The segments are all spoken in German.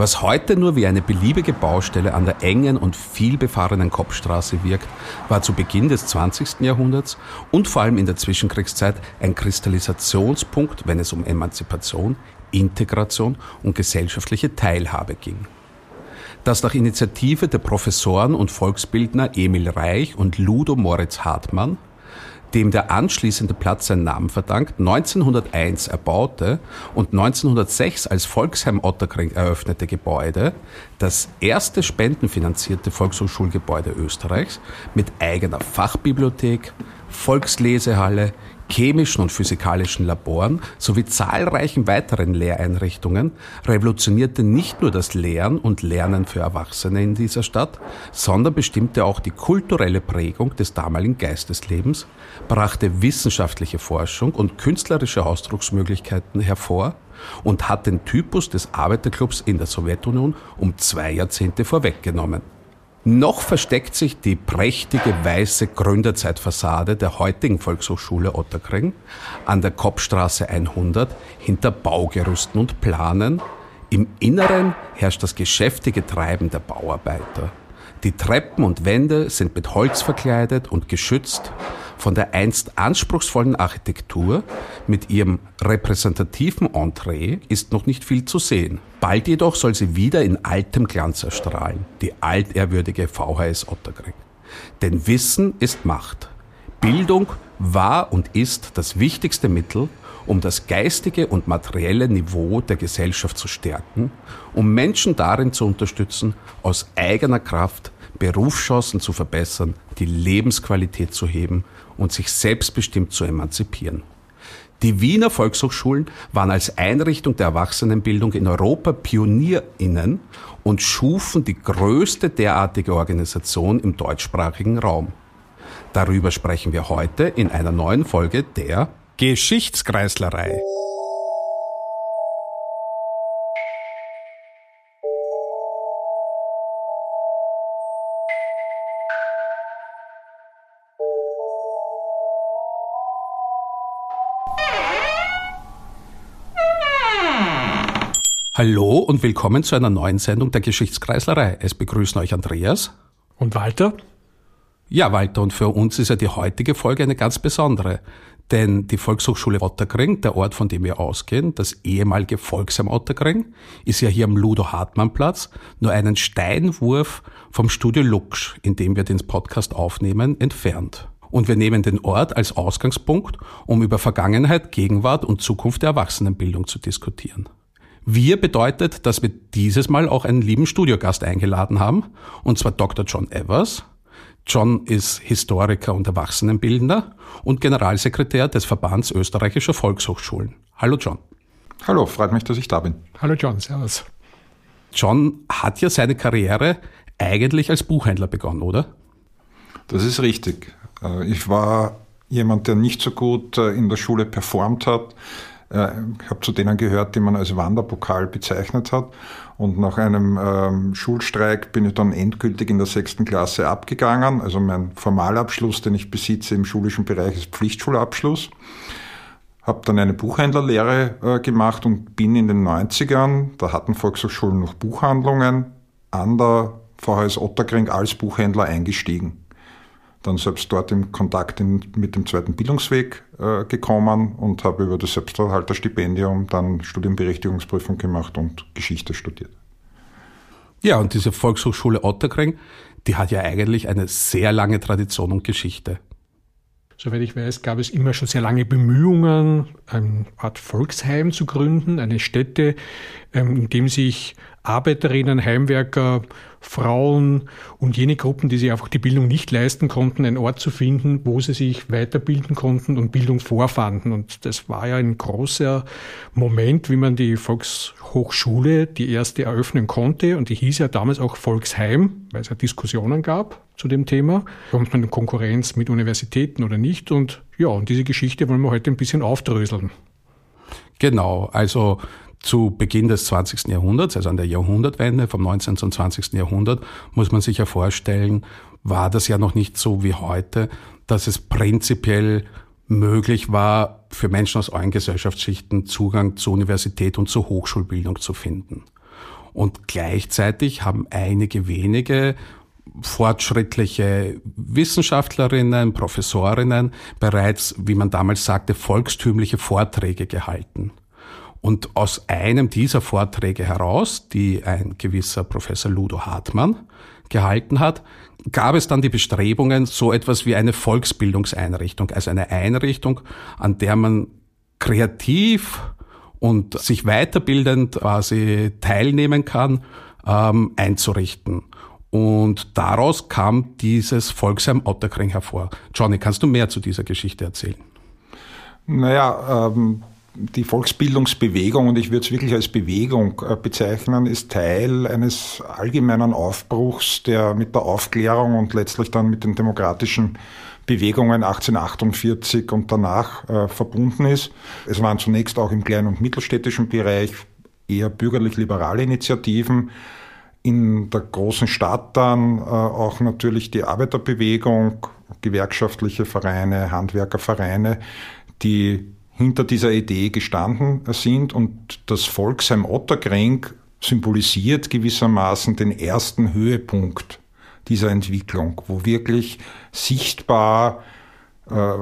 Was heute nur wie eine beliebige Baustelle an der engen und vielbefahrenen Kopfstraße wirkt, war zu Beginn des 20. Jahrhunderts und vor allem in der Zwischenkriegszeit ein Kristallisationspunkt, wenn es um Emanzipation, Integration und gesellschaftliche Teilhabe ging. Das nach Initiative der Professoren und Volksbildner Emil Reich und Ludo Moritz Hartmann dem der anschließende Platz seinen Namen verdankt, 1901 erbaute und 1906 als Volksheim Otterkring eröffnete Gebäude, das erste spendenfinanzierte Volkshochschulgebäude Österreichs mit eigener Fachbibliothek, Volkslesehalle, chemischen und physikalischen Laboren sowie zahlreichen weiteren Lehreinrichtungen revolutionierte nicht nur das Lehren und Lernen für Erwachsene in dieser Stadt, sondern bestimmte auch die kulturelle Prägung des damaligen Geisteslebens, brachte wissenschaftliche Forschung und künstlerische Ausdrucksmöglichkeiten hervor und hat den Typus des Arbeiterclubs in der Sowjetunion um zwei Jahrzehnte vorweggenommen. Noch versteckt sich die prächtige weiße Gründerzeitfassade der heutigen Volkshochschule Otterkring an der Kopfstraße 100 hinter Baugerüsten und Planen. Im Inneren herrscht das geschäftige Treiben der Bauarbeiter. Die Treppen und Wände sind mit Holz verkleidet und geschützt. Von der einst anspruchsvollen Architektur mit ihrem repräsentativen Entree ist noch nicht viel zu sehen. Bald jedoch soll sie wieder in altem Glanz erstrahlen, die altehrwürdige VHS Otterkring. Denn Wissen ist Macht. Bildung war und ist das wichtigste Mittel, um das geistige und materielle Niveau der Gesellschaft zu stärken, um Menschen darin zu unterstützen, aus eigener Kraft Berufschancen zu verbessern, die Lebensqualität zu heben und sich selbstbestimmt zu emanzipieren. Die Wiener Volkshochschulen waren als Einrichtung der Erwachsenenbildung in Europa PionierInnen und schufen die größte derartige Organisation im deutschsprachigen Raum. Darüber sprechen wir heute in einer neuen Folge der Geschichtskreislerei. Hallo und willkommen zu einer neuen Sendung der Geschichtskreislerei. Es begrüßen euch Andreas. Und Walter? Ja, Walter, und für uns ist ja die heutige Folge eine ganz besondere. Denn die Volkshochschule Otterkring, der Ort, von dem wir ausgehen, das ehemalige Volksheim Otterkring, ist ja hier am Ludo-Hartmann-Platz, nur einen Steinwurf vom Studio Lux, in dem wir den Podcast aufnehmen, entfernt. Und wir nehmen den Ort als Ausgangspunkt, um über Vergangenheit, Gegenwart und Zukunft der Erwachsenenbildung zu diskutieren. Wir bedeutet, dass wir dieses Mal auch einen lieben Studiogast eingeladen haben, und zwar Dr. John Evers. John ist Historiker und Erwachsenenbildner und Generalsekretär des Verbands österreichischer Volkshochschulen. Hallo John. Hallo, freut mich, dass ich da bin. Hallo John, servus. John hat ja seine Karriere eigentlich als Buchhändler begonnen, oder? Das ist richtig. Äh, ich war jemand, der nicht so gut äh, in der Schule performt hat, ich habe zu denen gehört, die man als Wanderpokal bezeichnet hat. Und nach einem ähm, Schulstreik bin ich dann endgültig in der sechsten Klasse abgegangen. Also mein Formalabschluss, den ich besitze im schulischen Bereich, ist Pflichtschulabschluss. Habe dann eine Buchhändlerlehre äh, gemacht und bin in den 90ern, da hatten Volkshochschulen noch Buchhandlungen, an der VHS Otterkring als Buchhändler eingestiegen dann selbst dort in Kontakt in, mit dem zweiten Bildungsweg äh, gekommen und habe über das Selbsterhalterstipendium dann Studienberechtigungsprüfung gemacht und Geschichte studiert. Ja, und diese Volkshochschule Otterkring, die hat ja eigentlich eine sehr lange Tradition und Geschichte. Soweit ich weiß, gab es immer schon sehr lange Bemühungen, eine Art Volksheim zu gründen, eine Stätte, ähm, in dem sich Arbeiterinnen, Heimwerker, Frauen und jene Gruppen, die sich einfach die Bildung nicht leisten konnten, einen Ort zu finden, wo sie sich weiterbilden konnten und Bildung vorfanden. Und das war ja ein großer Moment, wie man die Volkshochschule, die erste eröffnen konnte. Und die hieß ja damals auch Volksheim, weil es ja Diskussionen gab zu dem Thema. Kommt man in Konkurrenz mit Universitäten oder nicht? Und ja, und diese Geschichte wollen wir heute ein bisschen aufdröseln. Genau, also zu Beginn des 20. Jahrhunderts, also an der Jahrhundertwende vom 19. zum 20. Jahrhundert, muss man sich ja vorstellen, war das ja noch nicht so wie heute, dass es prinzipiell möglich war, für Menschen aus allen Gesellschaftsschichten Zugang zur Universität und zur Hochschulbildung zu finden. Und gleichzeitig haben einige wenige fortschrittliche Wissenschaftlerinnen, Professorinnen bereits, wie man damals sagte, volkstümliche Vorträge gehalten. Und aus einem dieser Vorträge heraus, die ein gewisser Professor Ludo Hartmann gehalten hat, gab es dann die Bestrebungen, so etwas wie eine Volksbildungseinrichtung, also eine Einrichtung, an der man kreativ und sich weiterbildend quasi teilnehmen kann, ähm, einzurichten. Und daraus kam dieses Volksheim Otterkring hervor. Johnny, kannst du mehr zu dieser Geschichte erzählen? Naja, ähm, die Volksbildungsbewegung, und ich würde es wirklich als Bewegung äh, bezeichnen, ist Teil eines allgemeinen Aufbruchs, der mit der Aufklärung und letztlich dann mit den demokratischen Bewegungen 1848 und danach äh, verbunden ist. Es waren zunächst auch im kleinen und mittelstädtischen Bereich eher bürgerlich-liberale Initiativen. In der großen Stadt dann äh, auch natürlich die Arbeiterbewegung, gewerkschaftliche Vereine, Handwerkervereine, die hinter dieser Idee gestanden sind und das Volksheim Otterkring symbolisiert gewissermaßen den ersten Höhepunkt dieser Entwicklung, wo wirklich sichtbar äh,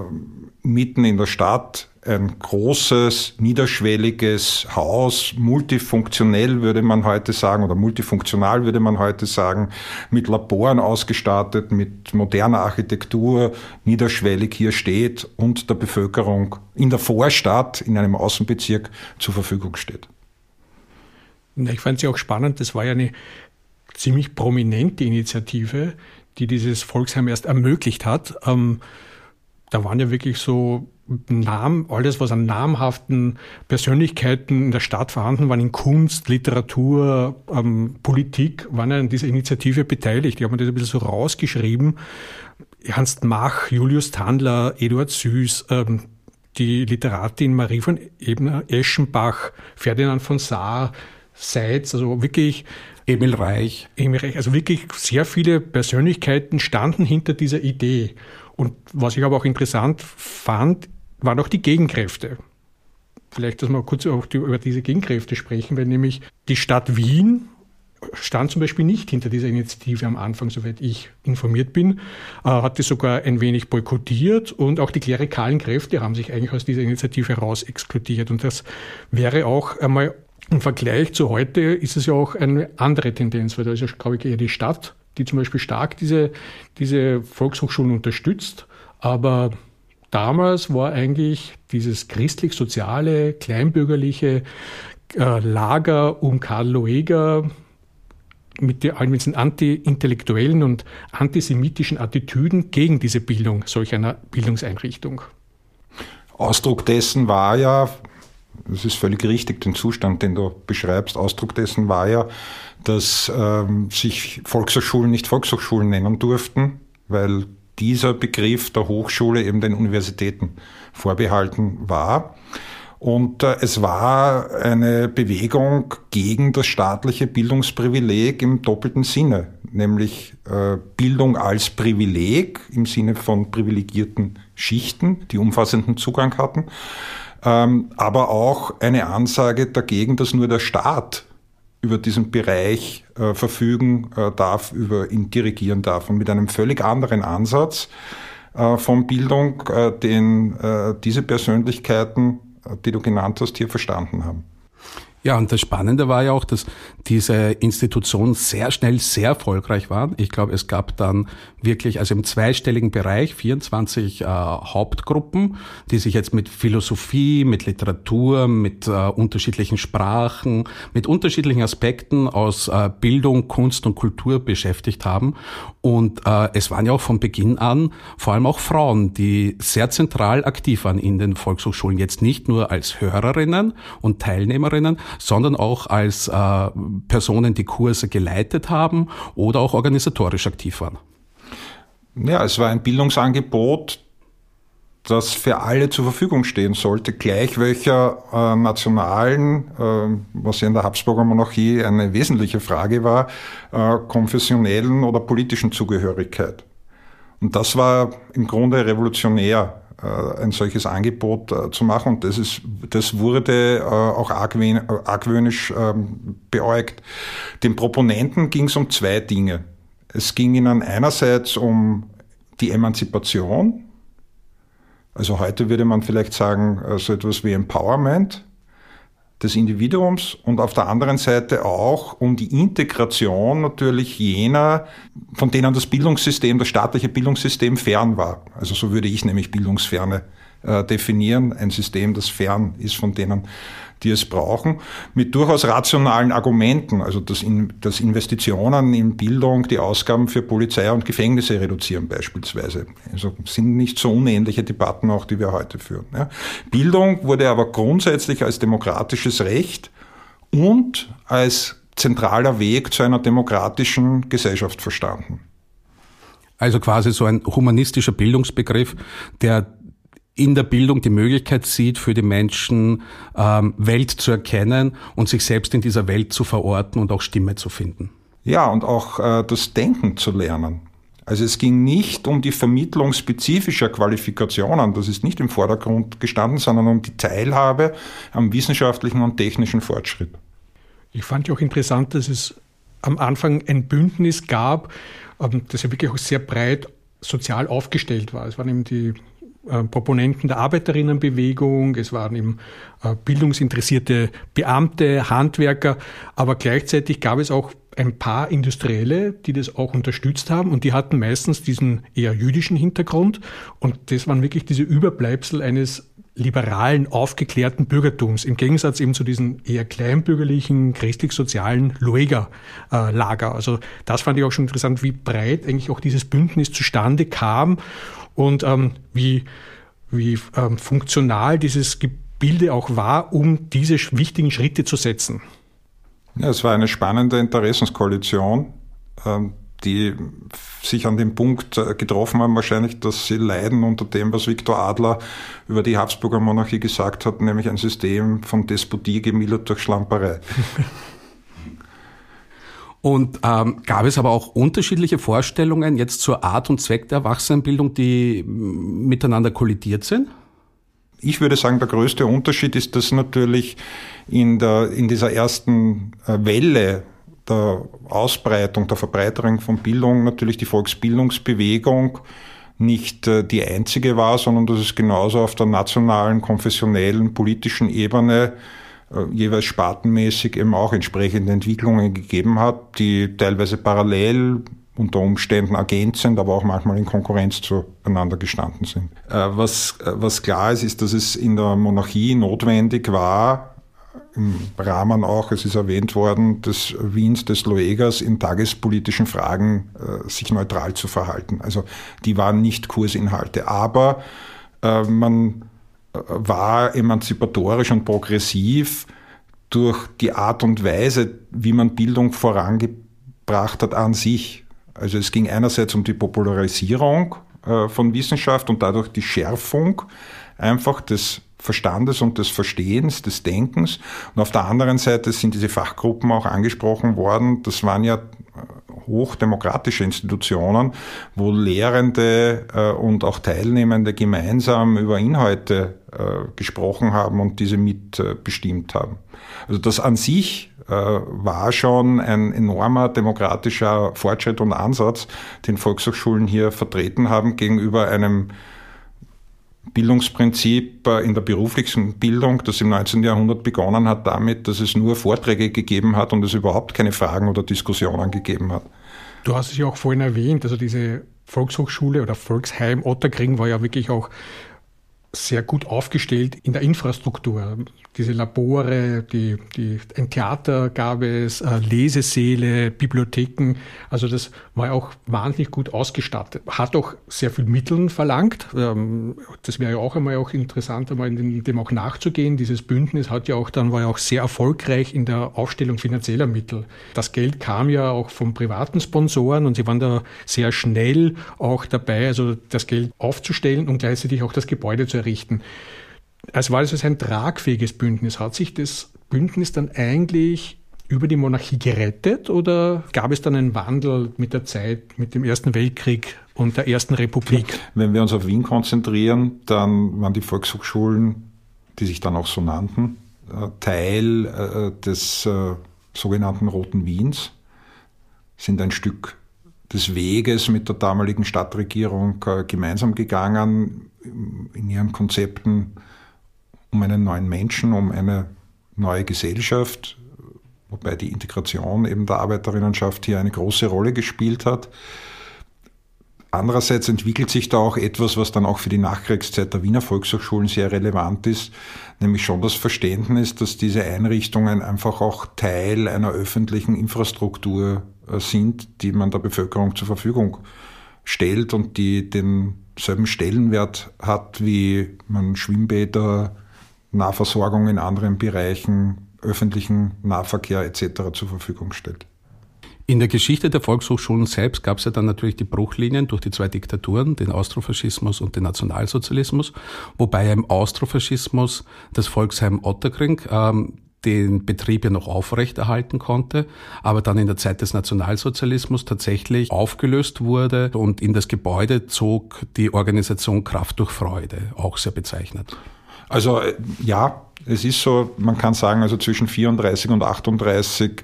mitten in der Stadt ein großes, niederschwelliges Haus, multifunktionell würde man heute sagen, oder multifunktional würde man heute sagen, mit Laboren ausgestattet, mit moderner Architektur, niederschwellig hier steht und der Bevölkerung in der Vorstadt, in einem Außenbezirk zur Verfügung steht. Ich fand sie auch spannend, das war ja eine ziemlich prominente Initiative, die dieses Volksheim erst ermöglicht hat. Ähm, da waren ja wirklich so Namen, alles, was an namhaften Persönlichkeiten in der Stadt vorhanden waren, in Kunst, Literatur, ähm, Politik, waren an dieser Initiative beteiligt. Die haben das ein bisschen so rausgeschrieben. Ernst Mach, Julius Tandler, Eduard Süß, ähm, die Literatin Marie von Ebner, Eschenbach, Ferdinand von Saar, Seitz, also wirklich Emil Reich. Emil Reich, also wirklich sehr viele Persönlichkeiten standen hinter dieser Idee. Und was ich aber auch interessant fand, waren auch die Gegenkräfte. Vielleicht, dass wir kurz auch über diese Gegenkräfte sprechen, weil nämlich die Stadt Wien stand zum Beispiel nicht hinter dieser Initiative am Anfang, soweit ich informiert bin, äh, hat die sogar ein wenig boykottiert und auch die klerikalen Kräfte haben sich eigentlich aus dieser Initiative heraus exkludiert. Und das wäre auch einmal im Vergleich zu heute ist es ja auch eine andere Tendenz, weil da ist ja, glaube ich, eher die Stadt, die zum Beispiel stark diese, diese Volkshochschulen unterstützt. Aber damals war eigentlich dieses christlich-soziale, kleinbürgerliche äh, Lager um Karl Loeger mit all diesen anti-intellektuellen und antisemitischen Attitüden gegen diese Bildung solch einer Bildungseinrichtung. Ausdruck dessen war ja, das ist völlig richtig, den Zustand, den du beschreibst, Ausdruck dessen war ja, dass ähm, sich Volkshochschulen nicht Volkshochschulen nennen durften, weil dieser Begriff der Hochschule eben den Universitäten vorbehalten war. Und äh, es war eine Bewegung gegen das staatliche Bildungsprivileg im doppelten Sinne, nämlich äh, Bildung als Privileg im Sinne von privilegierten Schichten, die umfassenden Zugang hatten, ähm, aber auch eine Ansage dagegen, dass nur der Staat über diesen Bereich äh, verfügen äh, darf, über ihn dirigieren darf. Und mit einem völlig anderen Ansatz äh, von Bildung, äh, den äh, diese Persönlichkeiten, äh, die du genannt hast, hier verstanden haben. Ja, und das Spannende war ja auch, dass diese Institutionen sehr schnell sehr erfolgreich waren. Ich glaube, es gab dann wirklich, also im zweistelligen Bereich, 24 äh, Hauptgruppen, die sich jetzt mit Philosophie, mit Literatur, mit äh, unterschiedlichen Sprachen, mit unterschiedlichen Aspekten aus äh, Bildung, Kunst und Kultur beschäftigt haben. Und äh, es waren ja auch von Beginn an vor allem auch Frauen, die sehr zentral aktiv waren in den Volkshochschulen. Jetzt nicht nur als Hörerinnen und Teilnehmerinnen, sondern auch als äh, Personen, die Kurse geleitet haben oder auch organisatorisch aktiv waren. Ja, es war ein Bildungsangebot, das für alle zur Verfügung stehen sollte, gleich welcher äh, nationalen, äh, was ja in der Habsburger Monarchie eine wesentliche Frage war, äh, konfessionellen oder politischen Zugehörigkeit. Und das war im Grunde revolutionär ein solches Angebot äh, zu machen. Und das, ist, das wurde äh, auch argwöhnisch ähm, beäugt. Den Proponenten ging es um zwei Dinge. Es ging ihnen einerseits um die Emanzipation. Also heute würde man vielleicht sagen, so etwas wie Empowerment des Individuums und auf der anderen Seite auch um die Integration natürlich jener, von denen das Bildungssystem, das staatliche Bildungssystem fern war. Also so würde ich nämlich Bildungsferne äh, definieren, ein System, das fern ist von denen, die es brauchen, mit durchaus rationalen Argumenten, also dass, in, dass Investitionen in Bildung die Ausgaben für Polizei und Gefängnisse reduzieren beispielsweise. Also sind nicht so unähnliche Debatten auch, die wir heute führen. Ja. Bildung wurde aber grundsätzlich als demokratisches Recht und als zentraler Weg zu einer demokratischen Gesellschaft verstanden. Also quasi so ein humanistischer Bildungsbegriff, der in der Bildung die Möglichkeit sieht, für die Menschen ähm, Welt zu erkennen und sich selbst in dieser Welt zu verorten und auch Stimme zu finden. Ja, und auch äh, das Denken zu lernen. Also es ging nicht um die Vermittlung spezifischer Qualifikationen, das ist nicht im Vordergrund gestanden, sondern um die Teilhabe am wissenschaftlichen und technischen Fortschritt. Ich fand ja auch interessant, dass es am Anfang ein Bündnis gab, ähm, das ja wirklich auch sehr breit sozial aufgestellt war. Es waren eben die Proponenten der Arbeiterinnenbewegung, es waren eben äh, bildungsinteressierte Beamte, Handwerker, aber gleichzeitig gab es auch ein paar Industrielle, die das auch unterstützt haben. Und die hatten meistens diesen eher jüdischen Hintergrund. Und das waren wirklich diese Überbleibsel eines liberalen, aufgeklärten Bürgertums, im Gegensatz eben zu diesen eher kleinbürgerlichen, christlich-sozialen Lueger-Lager. Also das fand ich auch schon interessant, wie breit eigentlich auch dieses Bündnis zustande kam und ähm, wie, wie ähm, funktional dieses Gebilde auch war, um diese wichtigen Schritte zu setzen. Ja, es war eine spannende Interessenskoalition, ähm, die sich an dem Punkt äh, getroffen haben, wahrscheinlich, dass sie leiden unter dem, was Viktor Adler über die Habsburger Monarchie gesagt hat, nämlich ein System von Despotie gemildert durch Schlamperei. Und ähm, gab es aber auch unterschiedliche Vorstellungen jetzt zur Art und Zweck der Erwachsenenbildung, die miteinander kollidiert sind? Ich würde sagen, der größte Unterschied ist, dass natürlich in, der, in dieser ersten äh, Welle der Ausbreitung, der Verbreiterung von Bildung natürlich die Volksbildungsbewegung nicht äh, die einzige war, sondern dass es genauso auf der nationalen, konfessionellen, politischen Ebene jeweils spartenmäßig eben auch entsprechende Entwicklungen gegeben hat, die teilweise parallel unter Umständen sind, aber auch manchmal in Konkurrenz zueinander gestanden sind. Äh, was, äh, was klar ist, ist, dass es in der Monarchie notwendig war, im Rahmen auch, es ist erwähnt worden, des Wiens des Loegers in tagespolitischen Fragen äh, sich neutral zu verhalten. Also die waren nicht Kursinhalte, aber äh, man war emanzipatorisch und progressiv durch die Art und Weise, wie man Bildung vorangebracht hat an sich. Also es ging einerseits um die Popularisierung äh, von Wissenschaft und dadurch die Schärfung einfach des Verstandes und des Verstehens, des Denkens. Und auf der anderen Seite sind diese Fachgruppen auch angesprochen worden. Das waren ja hochdemokratische Institutionen, wo Lehrende äh, und auch Teilnehmende gemeinsam über Inhalte äh, gesprochen haben und diese mitbestimmt haben. Also das an sich äh, war schon ein enormer demokratischer Fortschritt und Ansatz, den Volkshochschulen hier vertreten haben gegenüber einem Bildungsprinzip in der beruflichen Bildung, das im 19. Jahrhundert begonnen hat damit, dass es nur Vorträge gegeben hat und es überhaupt keine Fragen oder Diskussionen gegeben hat. Du hast es ja auch vorhin erwähnt, also diese Volkshochschule oder Volksheim Otterkring war ja wirklich auch sehr gut aufgestellt in der Infrastruktur diese Labore, die, die, ein Theater gab es, äh, Lesesäle, Bibliotheken. Also das war auch wahnsinnig gut ausgestattet. Hat auch sehr viel Mitteln verlangt. Ähm, das wäre ja auch einmal auch interessant, einmal in dem auch nachzugehen. Dieses Bündnis hat ja auch dann, war ja auch sehr erfolgreich in der Aufstellung finanzieller Mittel. Das Geld kam ja auch von privaten Sponsoren und sie waren da sehr schnell auch dabei, also das Geld aufzustellen und gleichzeitig auch das Gebäude zu errichten also war es ein tragfähiges Bündnis. Hat sich das Bündnis dann eigentlich über die Monarchie gerettet oder gab es dann einen Wandel mit der Zeit, mit dem Ersten Weltkrieg und der Ersten Republik? Wenn wir uns auf Wien konzentrieren, dann waren die Volkshochschulen, die sich dann auch so nannten, äh, Teil äh, des äh, sogenannten Roten Wiens, sind ein Stück des Weges mit der damaligen Stadtregierung gemeinsam gegangen in ihren Konzepten um einen neuen Menschen, um eine neue Gesellschaft, wobei die Integration eben der Arbeiterinnenschaft hier eine große Rolle gespielt hat. Andererseits entwickelt sich da auch etwas, was dann auch für die Nachkriegszeit der Wiener Volkshochschulen sehr relevant ist, nämlich schon das Verständnis, dass diese Einrichtungen einfach auch Teil einer öffentlichen Infrastruktur äh, sind, die man der Bevölkerung zur Verfügung stellt und die denselben Stellenwert hat, wie man Schwimmbäder, Nahversorgung in anderen Bereichen, öffentlichen Nahverkehr etc. zur Verfügung stellt. In der Geschichte der Volkshochschulen selbst gab es ja dann natürlich die Bruchlinien durch die zwei Diktaturen, den Austrofaschismus und den Nationalsozialismus, wobei im Austrofaschismus das Volksheim Otterkring ähm, den Betrieb ja noch aufrechterhalten konnte, aber dann in der Zeit des Nationalsozialismus tatsächlich aufgelöst wurde und in das Gebäude zog die Organisation Kraft durch Freude, auch sehr bezeichnet. Also äh, ja, es ist so, man kann sagen, also zwischen 34 und 38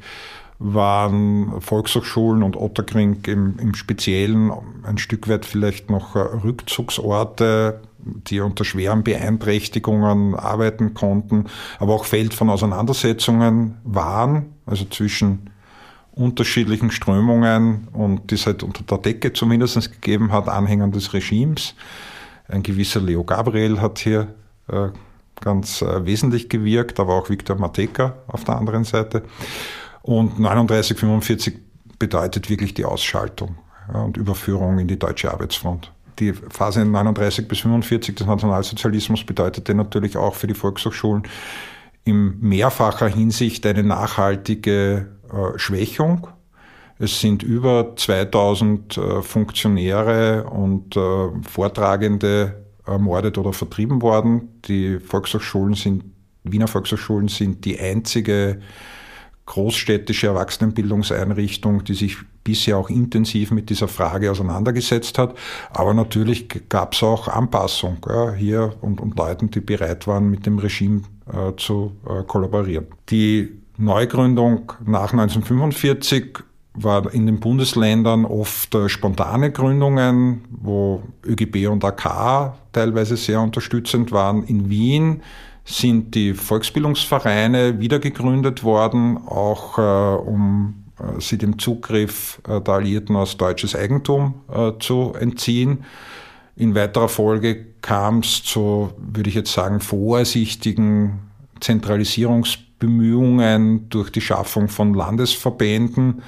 waren Volkshochschulen und Otterkring im, im Speziellen ein Stück weit vielleicht noch Rückzugsorte, die unter schweren Beeinträchtigungen arbeiten konnten, aber auch Feld von Auseinandersetzungen waren, also zwischen unterschiedlichen Strömungen und die es halt unter der Decke zumindest gegeben hat, Anhängern des Regimes. Ein gewisser Leo Gabriel hat hier äh, ganz äh, wesentlich gewirkt, aber auch Viktor Mateka auf der anderen Seite. Und 39, 45 bedeutet wirklich die Ausschaltung ja, und Überführung in die deutsche Arbeitsfront. Die Phase 39 bis 45 des Nationalsozialismus bedeutete natürlich auch für die Volkshochschulen in mehrfacher Hinsicht eine nachhaltige äh, Schwächung. Es sind über 2000 äh, Funktionäre und äh, Vortragende ermordet oder vertrieben worden. Die Volkshochschulen sind, Wiener Volkshochschulen sind die einzige großstädtische Erwachsenenbildungseinrichtung, die sich bisher auch intensiv mit dieser Frage auseinandergesetzt hat. Aber natürlich gab es auch Anpassung ja, hier und, und Leuten, die bereit waren, mit dem Regime äh, zu äh, kollaborieren. Die Neugründung nach 1945 war in den Bundesländern oft äh, spontane Gründungen, wo ÖGB und AK teilweise sehr unterstützend waren. In Wien sind die Volksbildungsvereine wiedergegründet worden, auch äh, um sie dem Zugriff äh, der Alliierten aus deutsches Eigentum äh, zu entziehen. In weiterer Folge kam es zu, würde ich jetzt sagen, vorsichtigen Zentralisierungsbemühungen durch die Schaffung von Landesverbänden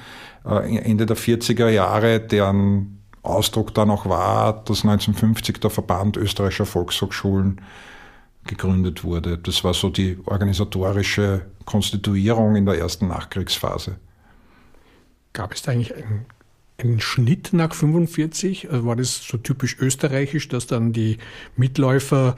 äh, Ende der 40er Jahre, deren Ausdruck dann auch war, dass 1950 der Verband österreichischer Volkshochschulen gegründet wurde. Das war so die organisatorische Konstituierung in der ersten Nachkriegsphase. Gab es da eigentlich einen, einen Schnitt nach 45? Also war das so typisch österreichisch, dass dann die Mitläufer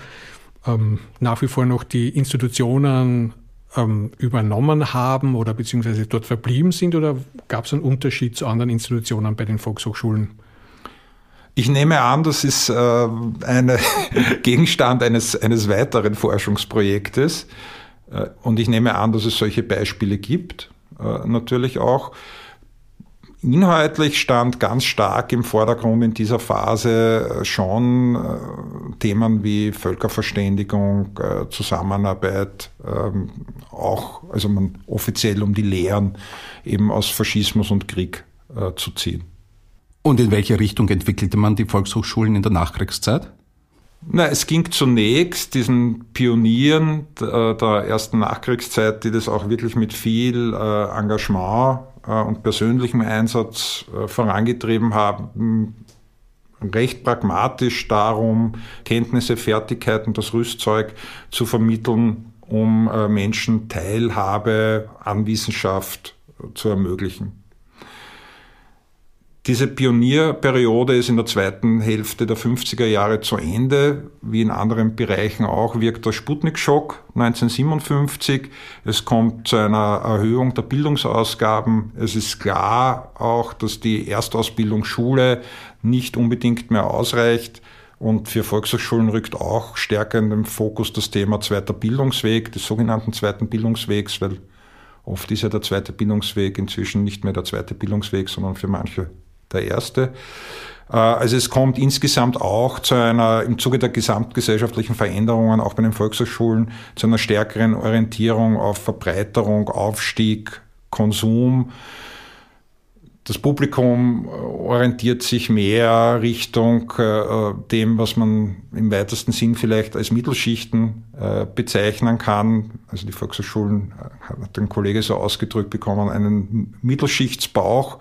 ähm, nach wie vor noch die Institutionen ähm, übernommen haben oder beziehungsweise dort verblieben sind? Oder gab es einen Unterschied zu anderen Institutionen bei den Volkshochschulen? Ich nehme an, das ist äh, ein Gegenstand eines, eines weiteren Forschungsprojektes. Äh, und ich nehme an, dass es solche Beispiele gibt, äh, natürlich auch. Inhaltlich stand ganz stark im Vordergrund in dieser Phase schon Themen wie Völkerverständigung, Zusammenarbeit, ähm, auch, also man offiziell um die Lehren eben aus Faschismus und Krieg zu ziehen. Und in welche Richtung entwickelte man die Volkshochschulen in der Nachkriegszeit? Na, es ging zunächst diesen Pionieren der ersten Nachkriegszeit, die das auch wirklich mit viel äh, Engagement äh, und persönlichem Einsatz äh, vorangetrieben haben, recht pragmatisch darum, Kenntnisse, Fertigkeiten, das Rüstzeug zu vermitteln, um Menschen Teilhabe an Wissenschaft zu ermöglichen. Diese Pionierperiode ist in der zweiten Hälfte der 50er Jahre zu Ende. Wie in anderen Bereichen auch wirkt der Sputnik-Schock 1957. Es kommt zu einer Erhöhung der Bildungsausgaben. Es ist klar auch, dass die Erstausbildungsschule nicht unbedingt mehr ausreicht. Und für Volkshochschulen rückt auch stärker in den Fokus das Thema zweiter Bildungsweg, des sogenannten zweiten Bildungswegs, weil oft ist ja der zweite Bildungsweg inzwischen nicht mehr der zweite Bildungsweg, sondern für manche der erste. Äh, also es kommt insgesamt auch zu einer, im Zuge der gesamtgesellschaftlichen Veränderungen, auch bei den Volkshochschulen, zu einer stärkeren Orientierung auf Verbreiterung, Aufstieg, Konsum. Das Publikum orientiert sich mehr Richtung äh, dem, was man im weitesten Sinn vielleicht als Mittelschichten äh, bezeichnen kann. Also die Volkshochschulen, hat ein Kollege so ausgedrückt bekommen, einen Mittelschichtsbauch.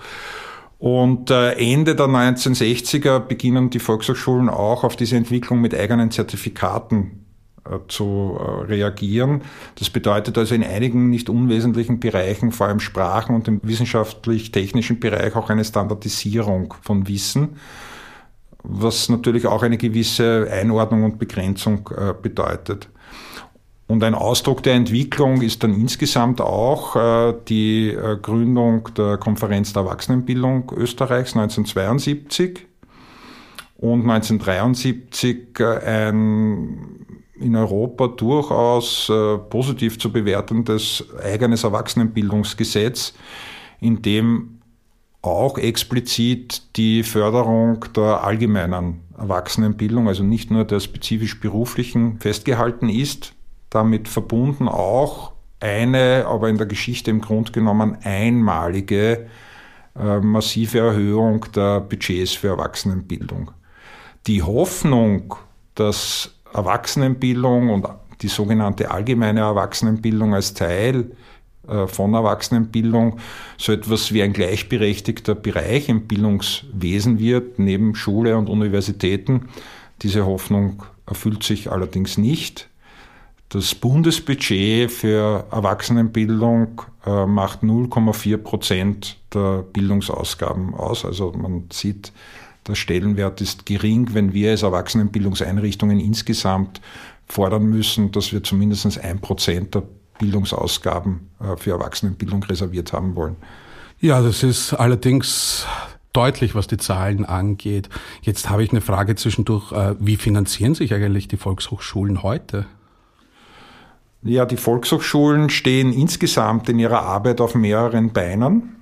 Und äh, Ende der 1960er beginnen die Volkshochschulen auch auf diese Entwicklung mit eigenen Zertifikaten äh, zu äh, reagieren. Das bedeutet also in einigen nicht unwesentlichen Bereichen, vor allem Sprachen und im wissenschaftlich-technischen Bereich, auch eine Standardisierung von Wissen, was natürlich auch eine gewisse Einordnung und Begrenzung bedeutet. Und ein Ausdruck der Entwicklung ist dann insgesamt auch äh, die äh, Gründung der Konferenz der Erwachsenenbildung Österreichs 1972 und 1973 äh, ein in Europa durchaus positiv zu bewertendes eigenes Erwachsenenbildungsgesetz, in dem auch explizit die Förderung der allgemeinen Erwachsenenbildung, also nicht nur der spezifisch beruflichen, festgehalten ist damit verbunden auch eine, aber in der Geschichte im Grunde genommen einmalige äh, massive Erhöhung der Budgets für Erwachsenenbildung. Die Hoffnung, dass Erwachsenenbildung und die sogenannte allgemeine Erwachsenenbildung als Teil äh, von Erwachsenenbildung so etwas wie ein gleichberechtigter Bereich im Bildungswesen wird, neben Schule und Universitäten. Diese Hoffnung erfüllt sich allerdings nicht. Das Bundesbudget für Erwachsenenbildung äh, macht 0,4 Prozent der Bildungsausgaben aus. Also man sieht, der Stellenwert ist gering, wenn wir als Erwachsenenbildungseinrichtungen insgesamt fordern müssen, dass wir zumindest ein Prozent der Bildungsausgaben äh, für Erwachsenenbildung reserviert haben wollen. Ja, das ist allerdings deutlich, was die Zahlen angeht. Jetzt habe ich eine Frage zwischendurch. Äh, wie finanzieren sich eigentlich die Volkshochschulen heute? Ja, die Volkshochschulen stehen insgesamt in ihrer Arbeit auf mehreren Beinen.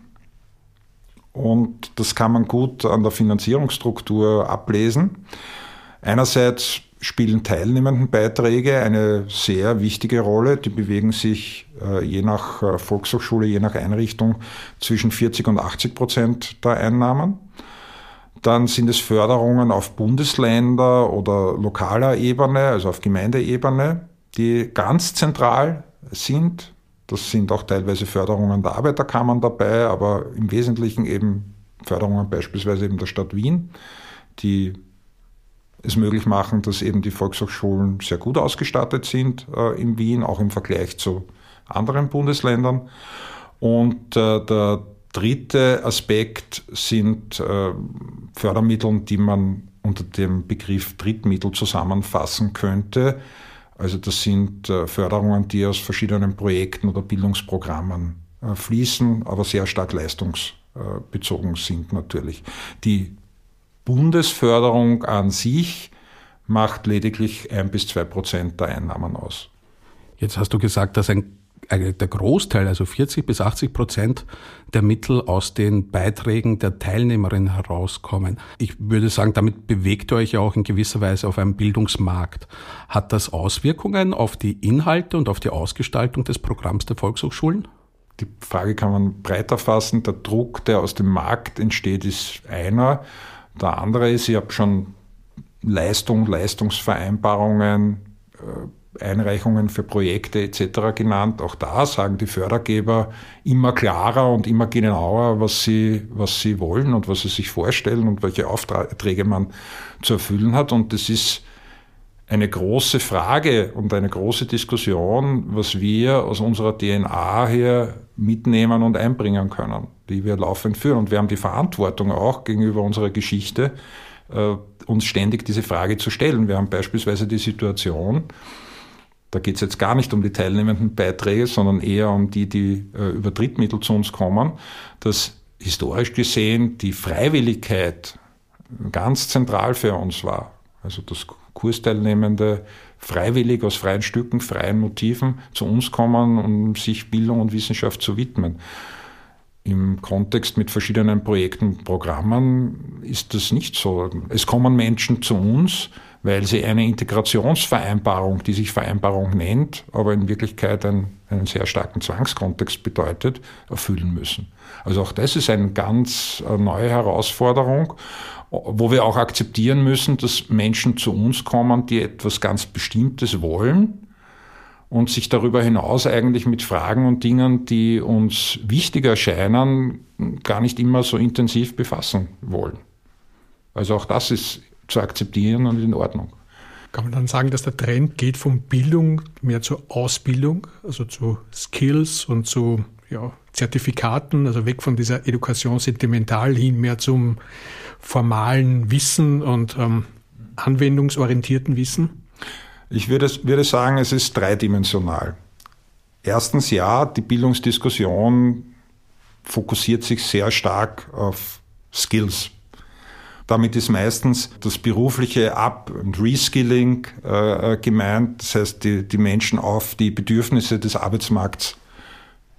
Und das kann man gut an der Finanzierungsstruktur ablesen. Einerseits spielen Teilnehmendenbeiträge eine sehr wichtige Rolle. Die bewegen sich äh, je nach äh, Volkshochschule, je nach Einrichtung zwischen 40 und 80 Prozent der Einnahmen. Dann sind es Förderungen auf Bundesländer oder lokaler Ebene, also auf Gemeindeebene die ganz zentral sind. Das sind auch teilweise Förderungen der Arbeiterkammern dabei, aber im Wesentlichen eben Förderungen beispielsweise eben der Stadt Wien, die es möglich machen, dass eben die Volkshochschulen sehr gut ausgestattet sind äh, in Wien, auch im Vergleich zu anderen Bundesländern. Und äh, der dritte Aspekt sind äh, Fördermittel, die man unter dem Begriff Drittmittel zusammenfassen könnte. Also das sind äh, Förderungen, die aus verschiedenen Projekten oder Bildungsprogrammen äh, fließen, aber sehr stark leistungsbezogen sind natürlich. Die Bundesförderung an sich macht lediglich ein bis zwei Prozent der Einnahmen aus. Jetzt hast du gesagt, dass ein der Großteil, also 40 bis 80 Prozent der Mittel aus den Beiträgen der Teilnehmerinnen herauskommen. Ich würde sagen, damit bewegt ihr euch ja auch in gewisser Weise auf einem Bildungsmarkt. Hat das Auswirkungen auf die Inhalte und auf die Ausgestaltung des Programms der Volkshochschulen? Die Frage kann man breiter fassen. Der Druck, der aus dem Markt entsteht, ist einer. Der andere ist, ich habe schon Leistung, Leistungsvereinbarungen, äh, Einreichungen für Projekte etc. genannt. Auch da sagen die Fördergeber immer klarer und immer genauer, was sie, was sie wollen und was sie sich vorstellen und welche Aufträge man zu erfüllen hat. Und das ist eine große Frage und eine große Diskussion, was wir aus unserer DNA hier mitnehmen und einbringen können. die wir laufend führen. Und wir haben die Verantwortung auch gegenüber unserer Geschichte, äh, uns ständig diese Frage zu stellen. Wir haben beispielsweise die Situation, da geht es jetzt gar nicht um die teilnehmenden Beiträge, sondern eher um die, die äh, über Drittmittel zu uns kommen, dass historisch gesehen die Freiwilligkeit ganz zentral für uns war. Also dass Kursteilnehmende freiwillig aus freien Stücken, freien Motiven zu uns kommen, um sich Bildung und Wissenschaft zu widmen. Im Kontext mit verschiedenen Projekten und Programmen ist das nicht so. Es kommen Menschen zu uns, weil sie eine Integrationsvereinbarung, die sich Vereinbarung nennt, aber in Wirklichkeit einen, einen sehr starken Zwangskontext bedeutet, erfüllen müssen. Also auch das ist eine ganz äh, neue Herausforderung, wo wir auch akzeptieren müssen, dass Menschen zu uns kommen, die etwas ganz Bestimmtes wollen und sich darüber hinaus eigentlich mit Fragen und Dingen, die uns wichtig erscheinen, gar nicht immer so intensiv befassen wollen. Also auch das ist zu akzeptieren und in Ordnung. Kann man dann sagen, dass der Trend geht von Bildung mehr zur Ausbildung, also zu Skills und zu ja, Zertifikaten, also weg von dieser Education sentimental hin mehr zum formalen Wissen und ähm, anwendungsorientierten Wissen? Ich würde, würde sagen, es ist dreidimensional. Erstens ja, die Bildungsdiskussion fokussiert sich sehr stark auf Skills. Damit ist meistens das berufliche Up- und Reskilling äh, äh, gemeint, das heißt, die, die Menschen auf die Bedürfnisse des Arbeitsmarkts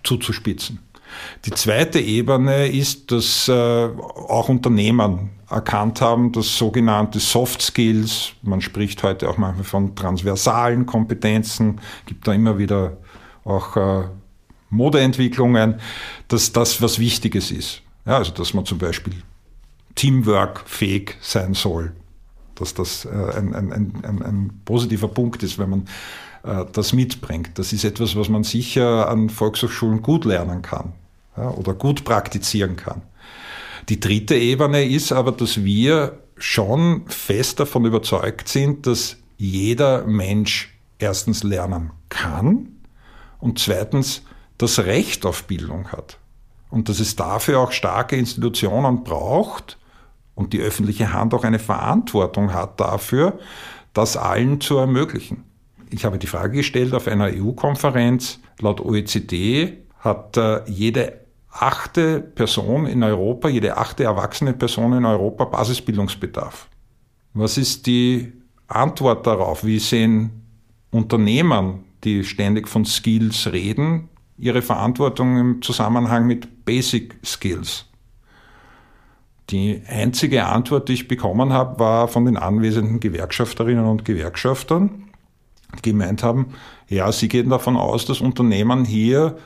zuzuspitzen. Die zweite Ebene ist, dass äh, auch Unternehmen erkannt haben, dass sogenannte Soft Skills, man spricht heute auch manchmal von transversalen Kompetenzen, gibt da immer wieder auch äh, Modeentwicklungen, dass das was Wichtiges ist. Ja, also dass man zum Beispiel Teamwork-fähig sein soll, dass das äh, ein, ein, ein, ein positiver Punkt ist, wenn man äh, das mitbringt. Das ist etwas, was man sicher an Volkshochschulen gut lernen kann ja, oder gut praktizieren kann. Die dritte Ebene ist aber, dass wir schon fest davon überzeugt sind, dass jeder Mensch erstens lernen kann und zweitens das Recht auf Bildung hat. Und dass es dafür auch starke Institutionen braucht und die öffentliche Hand auch eine Verantwortung hat dafür, das allen zu ermöglichen. Ich habe die Frage gestellt auf einer EU-Konferenz. Laut OECD hat äh, jede achte Person in Europa, jede achte erwachsene Person in Europa Basisbildungsbedarf. Was ist die Antwort darauf? Wie sehen Unternehmen, die ständig von Skills reden, ihre Verantwortung im Zusammenhang mit Basic Skills? Die einzige Antwort, die ich bekommen habe, war von den anwesenden Gewerkschafterinnen und Gewerkschaftern, die gemeint haben, ja, sie gehen davon aus, dass Unternehmen hier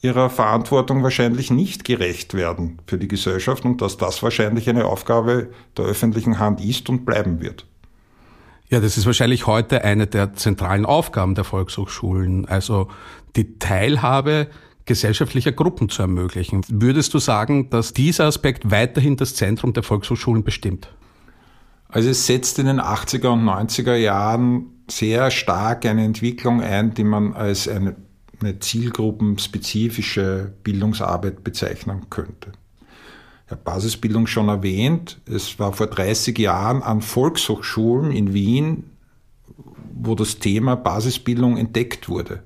ihrer Verantwortung wahrscheinlich nicht gerecht werden für die Gesellschaft und dass das wahrscheinlich eine Aufgabe der öffentlichen Hand ist und bleiben wird. Ja, das ist wahrscheinlich heute eine der zentralen Aufgaben der Volkshochschulen, also die Teilhabe gesellschaftlicher Gruppen zu ermöglichen. Würdest du sagen, dass dieser Aspekt weiterhin das Zentrum der Volkshochschulen bestimmt? Also es setzt in den 80er und 90er Jahren sehr stark eine Entwicklung ein, die man als eine eine zielgruppenspezifische Bildungsarbeit bezeichnen könnte. Ich habe Basisbildung schon erwähnt. Es war vor 30 Jahren an Volkshochschulen in Wien, wo das Thema Basisbildung entdeckt wurde.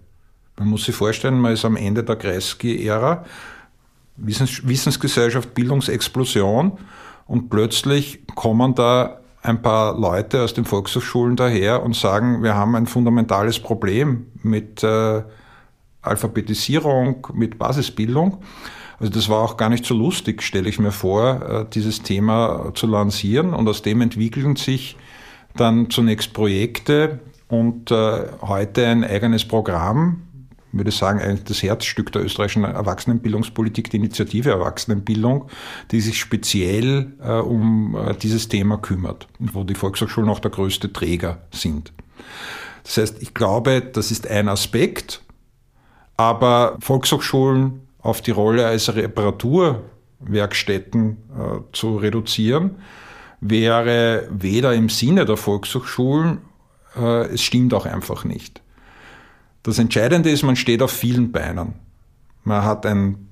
Man muss sich vorstellen, man ist am Ende der Kreisky-Ära, Wissens Wissensgesellschaft, Bildungsexplosion und plötzlich kommen da ein paar Leute aus den Volkshochschulen daher und sagen, wir haben ein fundamentales Problem mit äh, Alphabetisierung, mit Basisbildung. Also das war auch gar nicht so lustig, stelle ich mir vor, äh, dieses Thema zu lancieren. Und aus dem entwickeln sich dann zunächst Projekte und äh, heute ein eigenes Programm, würde sagen, das Herzstück der österreichischen Erwachsenenbildungspolitik, die Initiative Erwachsenenbildung, die sich speziell äh, um dieses Thema kümmert, wo die Volkshochschulen auch der größte Träger sind. Das heißt, ich glaube, das ist ein Aspekt, aber Volkshochschulen auf die Rolle als Reparaturwerkstätten äh, zu reduzieren, wäre weder im Sinne der Volkshochschulen, äh, es stimmt auch einfach nicht. Das Entscheidende ist, man steht auf vielen Beinen. Man hat ein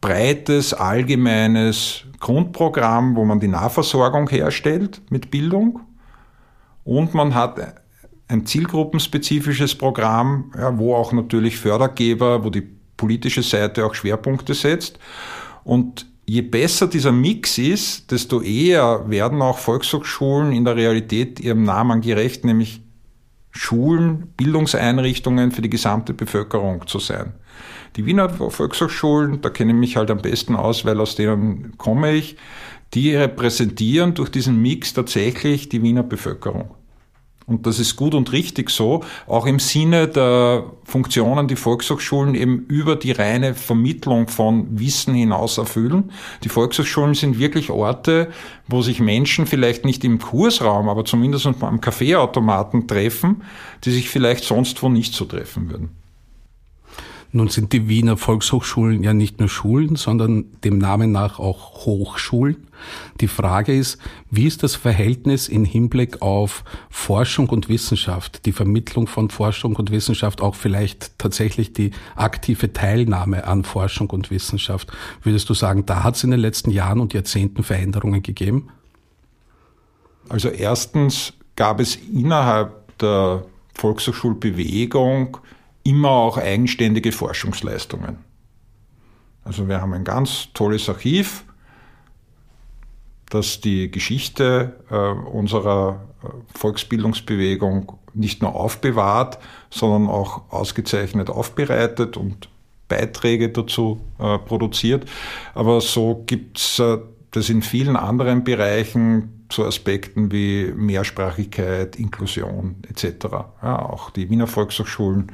breites, allgemeines Grundprogramm, wo man die Nahversorgung herstellt mit Bildung. Und man hat ein zielgruppenspezifisches Programm, ja, wo auch natürlich Fördergeber, wo die politische Seite auch Schwerpunkte setzt. Und je besser dieser Mix ist, desto eher werden auch Volkshochschulen in der Realität ihrem Namen gerecht, nämlich Schulen, Bildungseinrichtungen für die gesamte Bevölkerung zu sein. Die Wiener Volkshochschulen, da kenne ich mich halt am besten aus, weil aus denen komme ich, die repräsentieren durch diesen Mix tatsächlich die Wiener Bevölkerung. Und das ist gut und richtig so, auch im Sinne der Funktionen, die Volkshochschulen eben über die reine Vermittlung von Wissen hinaus erfüllen. Die Volkshochschulen sind wirklich Orte, wo sich Menschen vielleicht nicht im Kursraum, aber zumindest am Kaffeeautomaten treffen, die sich vielleicht sonst wo nicht so treffen würden. Nun sind die Wiener Volkshochschulen ja nicht nur Schulen, sondern dem Namen nach auch Hochschulen. Die Frage ist, wie ist das Verhältnis in Hinblick auf Forschung und Wissenschaft, die Vermittlung von Forschung und Wissenschaft, auch vielleicht tatsächlich die aktive Teilnahme an Forschung und Wissenschaft? Würdest du sagen, da hat es in den letzten Jahren und Jahrzehnten Veränderungen gegeben? Also erstens gab es innerhalb der Volkshochschulbewegung immer auch eigenständige Forschungsleistungen. Also wir haben ein ganz tolles Archiv, das die Geschichte äh, unserer äh, Volksbildungsbewegung nicht nur aufbewahrt, sondern auch ausgezeichnet aufbereitet und Beiträge dazu äh, produziert. Aber so gibt's äh, das in vielen anderen Bereichen zu Aspekten wie Mehrsprachigkeit, Inklusion etc. Ja, auch die Wiener Volkshochschulen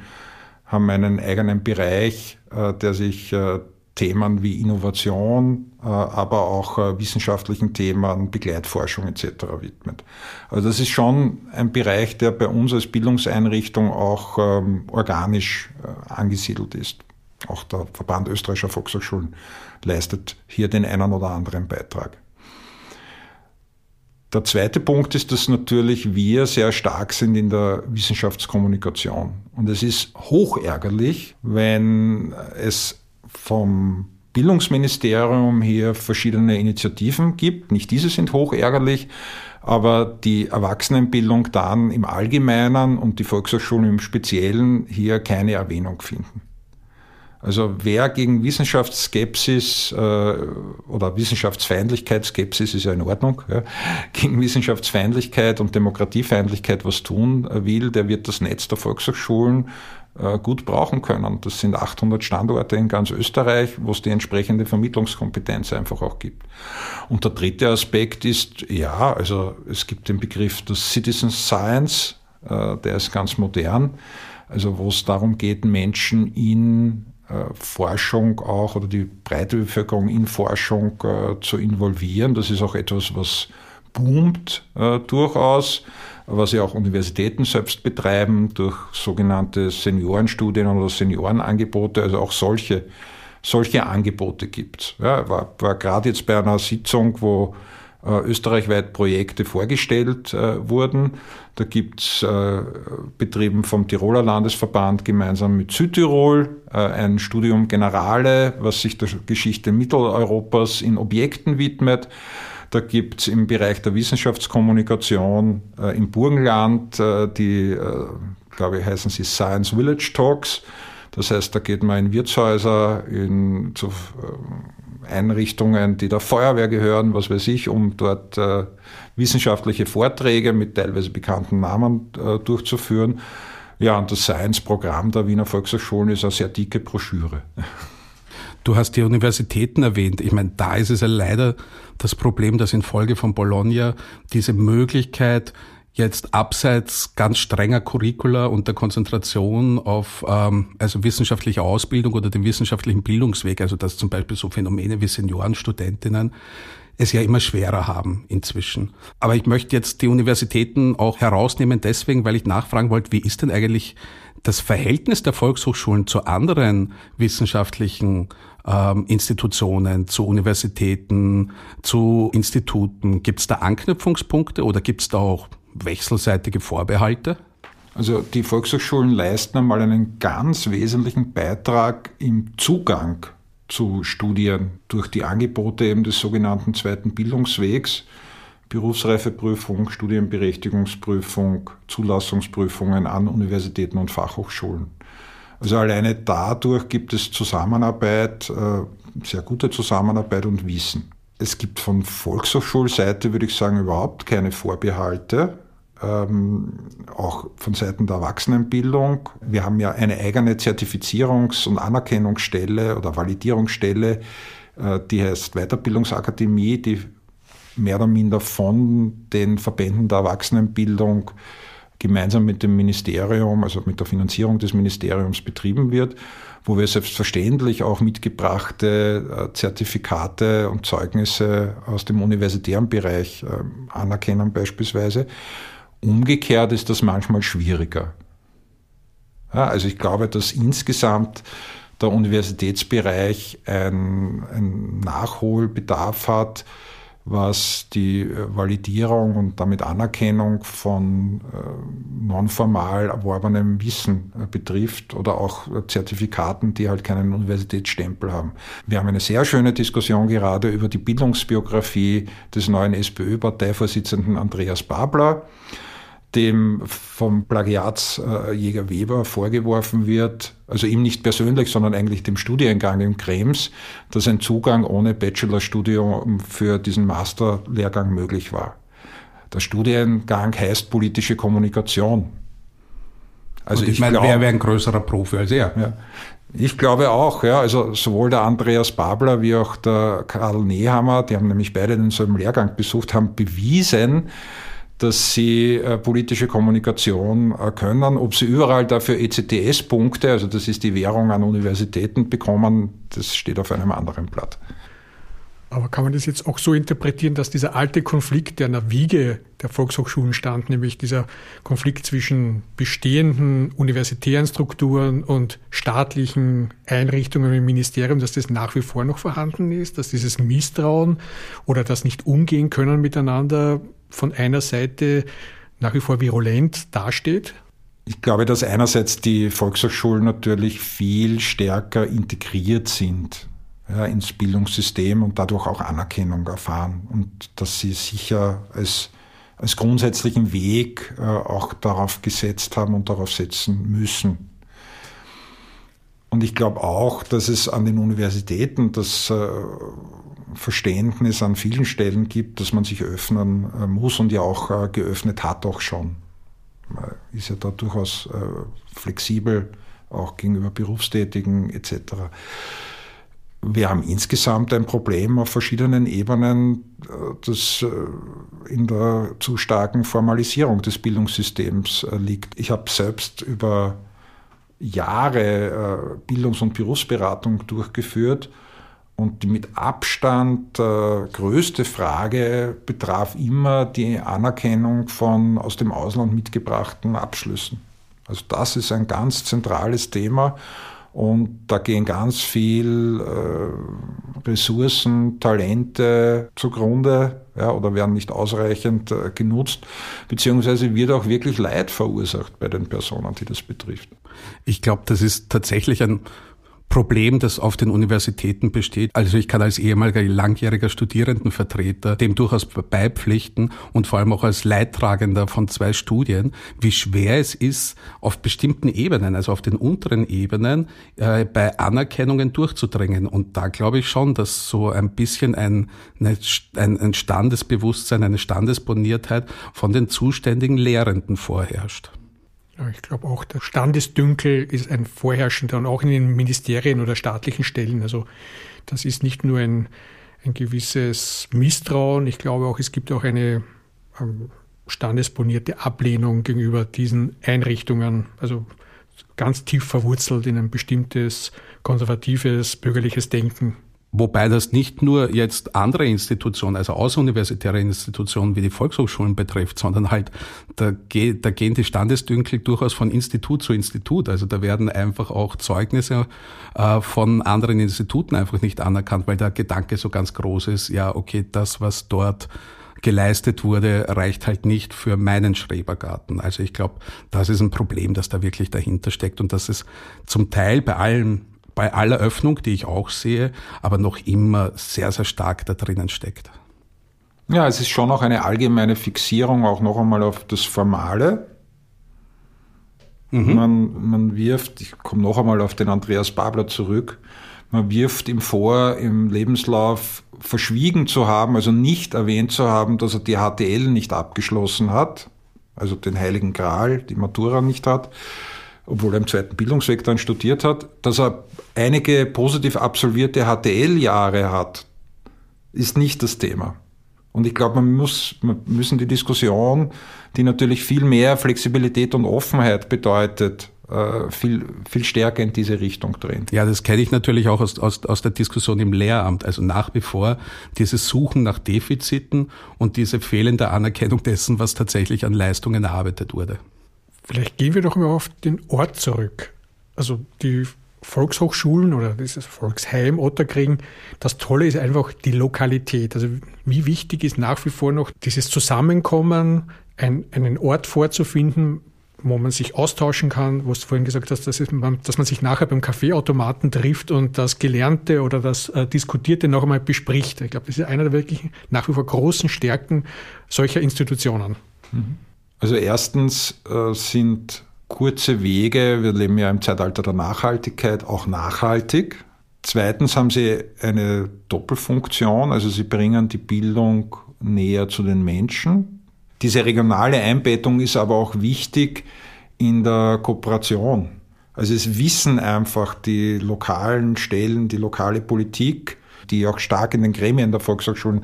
haben einen eigenen Bereich, äh, der sich äh, Themen wie Innovation, äh, aber auch wissenschaftlichen Themen, Begleitforschung etc. widmet. Also das ist schon ein Bereich, der bei uns als Bildungseinrichtung auch ähm, organisch angesiedelt ist. Auch der Verband österreichischer Volkshochschulen leistet hier den einen oder anderen Beitrag. Der zweite Punkt ist, dass natürlich wir sehr stark sind in der Wissenschaftskommunikation. Und es ist hochärgerlich, wenn es vom Bildungsministerium hier verschiedene Initiativen gibt. Nicht diese sind hochärgerlich, aber die Erwachsenenbildung dann im Allgemeinen und die Volkshochschulen im Speziellen hier keine Erwähnung finden. Also wer gegen Wissenschaftsskepsis äh, oder Wissenschaftsfeindlichkeit, Skepsis ist ja in Ordnung, ja, gegen Wissenschaftsfeindlichkeit und Demokratiefeindlichkeit was tun will, der wird das Netz der Volkshochschulen äh, gut brauchen können. Das sind 800 Standorte in ganz Österreich, wo es die entsprechende Vermittlungskompetenz einfach auch gibt. Und der dritte Aspekt ist, ja, also es gibt den Begriff des Citizen Science, äh, der ist ganz modern, also wo es darum geht, Menschen in Forschung auch oder die breite Bevölkerung in Forschung äh, zu involvieren. Das ist auch etwas, was boomt äh, durchaus, was ja auch Universitäten selbst betreiben durch sogenannte Seniorenstudien oder Seniorenangebote, also auch solche, solche Angebote gibt. Ja, war, war gerade jetzt bei einer Sitzung, wo äh, österreichweit Projekte vorgestellt äh, wurden. Da gibt's äh, betrieben vom Tiroler Landesverband gemeinsam mit Südtirol äh, ein Studium Generale, was sich der Geschichte Mitteleuropas in Objekten widmet. Da gibt's im Bereich der Wissenschaftskommunikation äh, im Burgenland äh, die, äh, glaube ich, heißen sie Science Village Talks. Das heißt, da geht man in Wirtshäuser, in, zu, äh, Einrichtungen, die der Feuerwehr gehören, was weiß ich, um dort äh, wissenschaftliche Vorträge mit teilweise bekannten Namen äh, durchzuführen. Ja, und das Science-Programm der Wiener Volkshochschulen ist eine sehr dicke Broschüre. Du hast die Universitäten erwähnt. Ich meine, da ist es ja leider das Problem, dass infolge von Bologna diese Möglichkeit jetzt abseits ganz strenger Curricula und der Konzentration auf ähm, also wissenschaftliche Ausbildung oder den wissenschaftlichen Bildungsweg, also dass zum Beispiel so Phänomene wie Seniorenstudentinnen es ja immer schwerer haben inzwischen. Aber ich möchte jetzt die Universitäten auch herausnehmen, deswegen, weil ich nachfragen wollte, wie ist denn eigentlich das Verhältnis der Volkshochschulen zu anderen wissenschaftlichen ähm, Institutionen, zu Universitäten, zu Instituten? Gibt es da Anknüpfungspunkte oder gibt es da auch wechselseitige Vorbehalte? Also die Volkshochschulen leisten einmal einen ganz wesentlichen Beitrag im Zugang zu Studien durch die Angebote eben des sogenannten zweiten Bildungswegs. Berufsreifeprüfung, Studienberechtigungsprüfung, Zulassungsprüfungen an Universitäten und Fachhochschulen. Also alleine dadurch gibt es Zusammenarbeit, äh, sehr gute Zusammenarbeit und Wissen. Es gibt von Volkshochschulseite, würde ich sagen, überhaupt keine Vorbehalte. Ähm, auch von Seiten der Erwachsenenbildung. Wir haben ja eine eigene Zertifizierungs- und Anerkennungsstelle oder Validierungsstelle, äh, die heißt Weiterbildungsakademie, die mehr oder minder von den Verbänden der Erwachsenenbildung gemeinsam mit dem Ministerium, also mit der Finanzierung des Ministeriums betrieben wird, wo wir selbstverständlich auch mitgebrachte äh, Zertifikate und Zeugnisse aus dem universitären Bereich äh, anerkennen beispielsweise. Umgekehrt ist das manchmal schwieriger. Ja, also ich glaube, dass insgesamt der Universitätsbereich ein, Nachholbedarf hat, was die äh, Validierung und damit Anerkennung von äh, nonformal erworbenem Wissen äh, betrifft oder auch Zertifikaten, die halt keinen Universitätsstempel haben. Wir haben eine sehr schöne Diskussion gerade über die Bildungsbiografie des neuen SPÖ-Parteivorsitzenden Andreas Babler dem vom Plagiatsjäger Weber vorgeworfen wird, also ihm nicht persönlich, sondern eigentlich dem Studiengang im Krems, dass ein Zugang ohne Bachelorstudium für diesen Masterlehrgang möglich war. Der Studiengang heißt politische Kommunikation. Also Und ich, ich meine, wer wäre ein größerer Profi als er? Ja. Ich glaube auch, ja, also sowohl der Andreas Babler wie auch der Karl Nehammer, die haben nämlich beide denselben Lehrgang besucht, haben bewiesen, dass sie äh, politische Kommunikation äh, können. Ob sie überall dafür ECTS-Punkte, also das ist die Währung an Universitäten, bekommen, das steht auf einem anderen Blatt. Aber kann man das jetzt auch so interpretieren, dass dieser alte Konflikt, der an der Wiege der Volkshochschulen stand, nämlich dieser Konflikt zwischen bestehenden universitären Strukturen und staatlichen Einrichtungen im Ministerium, dass das nach wie vor noch vorhanden ist, dass dieses Misstrauen oder das nicht umgehen können miteinander von einer Seite nach wie vor virulent dasteht? Ich glaube, dass einerseits die Volkshochschulen natürlich viel stärker integriert sind ja, ins Bildungssystem und dadurch auch Anerkennung erfahren und dass sie sicher als, als grundsätzlichen Weg äh, auch darauf gesetzt haben und darauf setzen müssen. Und ich glaube auch, dass es an den Universitäten das äh, Verständnis an vielen Stellen gibt, dass man sich öffnen äh, muss und ja auch äh, geöffnet hat auch schon. Man ist ja da durchaus flexibel, auch gegenüber Berufstätigen etc. Wir haben insgesamt ein Problem auf verschiedenen Ebenen, das in der zu starken Formalisierung des Bildungssystems liegt. Ich habe selbst über Jahre Bildungs- und Berufsberatung durchgeführt und die mit Abstand äh, größte Frage betraf immer die Anerkennung von aus dem Ausland mitgebrachten Abschlüssen. Also das ist ein ganz zentrales Thema und da gehen ganz viel äh, Ressourcen, Talente zugrunde ja, oder werden nicht ausreichend äh, genutzt, beziehungsweise wird auch wirklich Leid verursacht bei den Personen, die das betrifft. Ich glaube, das ist tatsächlich ein Problem, das auf den Universitäten besteht. Also ich kann als ehemaliger langjähriger Studierendenvertreter dem durchaus beipflichten und vor allem auch als Leidtragender von zwei Studien, wie schwer es ist, auf bestimmten Ebenen, also auf den unteren Ebenen, äh, bei Anerkennungen durchzudringen. Und da glaube ich schon, dass so ein bisschen ein, ein, ein Standesbewusstsein, eine Standesboniertheit von den zuständigen Lehrenden vorherrscht. Ich glaube auch, der Standesdünkel ist ein vorherrschender und auch in den Ministerien oder staatlichen Stellen. Also das ist nicht nur ein, ein gewisses Misstrauen, ich glaube auch, es gibt auch eine ähm, standesbonierte Ablehnung gegenüber diesen Einrichtungen. Also ganz tief verwurzelt in ein bestimmtes konservatives bürgerliches Denken. Wobei das nicht nur jetzt andere Institutionen, also außeruniversitäre Institutionen wie die Volkshochschulen betrifft, sondern halt, da, da gehen die Standesdünkel durchaus von Institut zu Institut. Also da werden einfach auch Zeugnisse äh, von anderen Instituten einfach nicht anerkannt, weil der Gedanke so ganz groß ist, ja, okay, das, was dort geleistet wurde, reicht halt nicht für meinen Schrebergarten. Also ich glaube, das ist ein Problem, das da wirklich dahinter steckt und das ist zum Teil bei allen bei aller Öffnung, die ich auch sehe, aber noch immer sehr, sehr stark da drinnen steckt. Ja, es ist schon auch eine allgemeine Fixierung auch noch einmal auf das Formale. Mhm. Man, man wirft, ich komme noch einmal auf den Andreas Babler zurück, man wirft ihm vor, im Lebenslauf verschwiegen zu haben, also nicht erwähnt zu haben, dass er die HTL nicht abgeschlossen hat, also den Heiligen Gral, die Matura nicht hat, obwohl er im zweiten Bildungsweg dann studiert hat, dass er einige positiv absolvierte HTL-Jahre hat, ist nicht das Thema. Und ich glaube, man muss, wir müssen die Diskussion, die natürlich viel mehr Flexibilität und Offenheit bedeutet, äh, viel, viel stärker in diese Richtung drehen. Ja, das kenne ich natürlich auch aus, aus, aus der Diskussion im Lehramt. Also nach wie vor dieses Suchen nach Defiziten und diese fehlende Anerkennung dessen, was tatsächlich an Leistungen erarbeitet wurde. Vielleicht gehen wir doch mal auf den Ort zurück. Also die Volkshochschulen oder dieses Volksheim Otterkring, das Tolle ist einfach die Lokalität. Also wie wichtig ist nach wie vor noch dieses Zusammenkommen, ein, einen Ort vorzufinden, wo man sich austauschen kann, wo du vorhin gesagt hast, dass, man, dass man sich nachher beim Kaffeeautomaten trifft und das Gelernte oder das äh, Diskutierte noch einmal bespricht. Ich glaube, das ist einer der wirklich nach wie vor großen Stärken solcher Institutionen. Also erstens äh, sind kurze Wege, wir leben ja im Zeitalter der Nachhaltigkeit, auch nachhaltig. Zweitens haben sie eine Doppelfunktion, also sie bringen die Bildung näher zu den Menschen. Diese regionale Einbettung ist aber auch wichtig in der Kooperation. Also es wissen einfach die lokalen Stellen, die lokale Politik, die auch stark in den Gremien der Volkshochschulen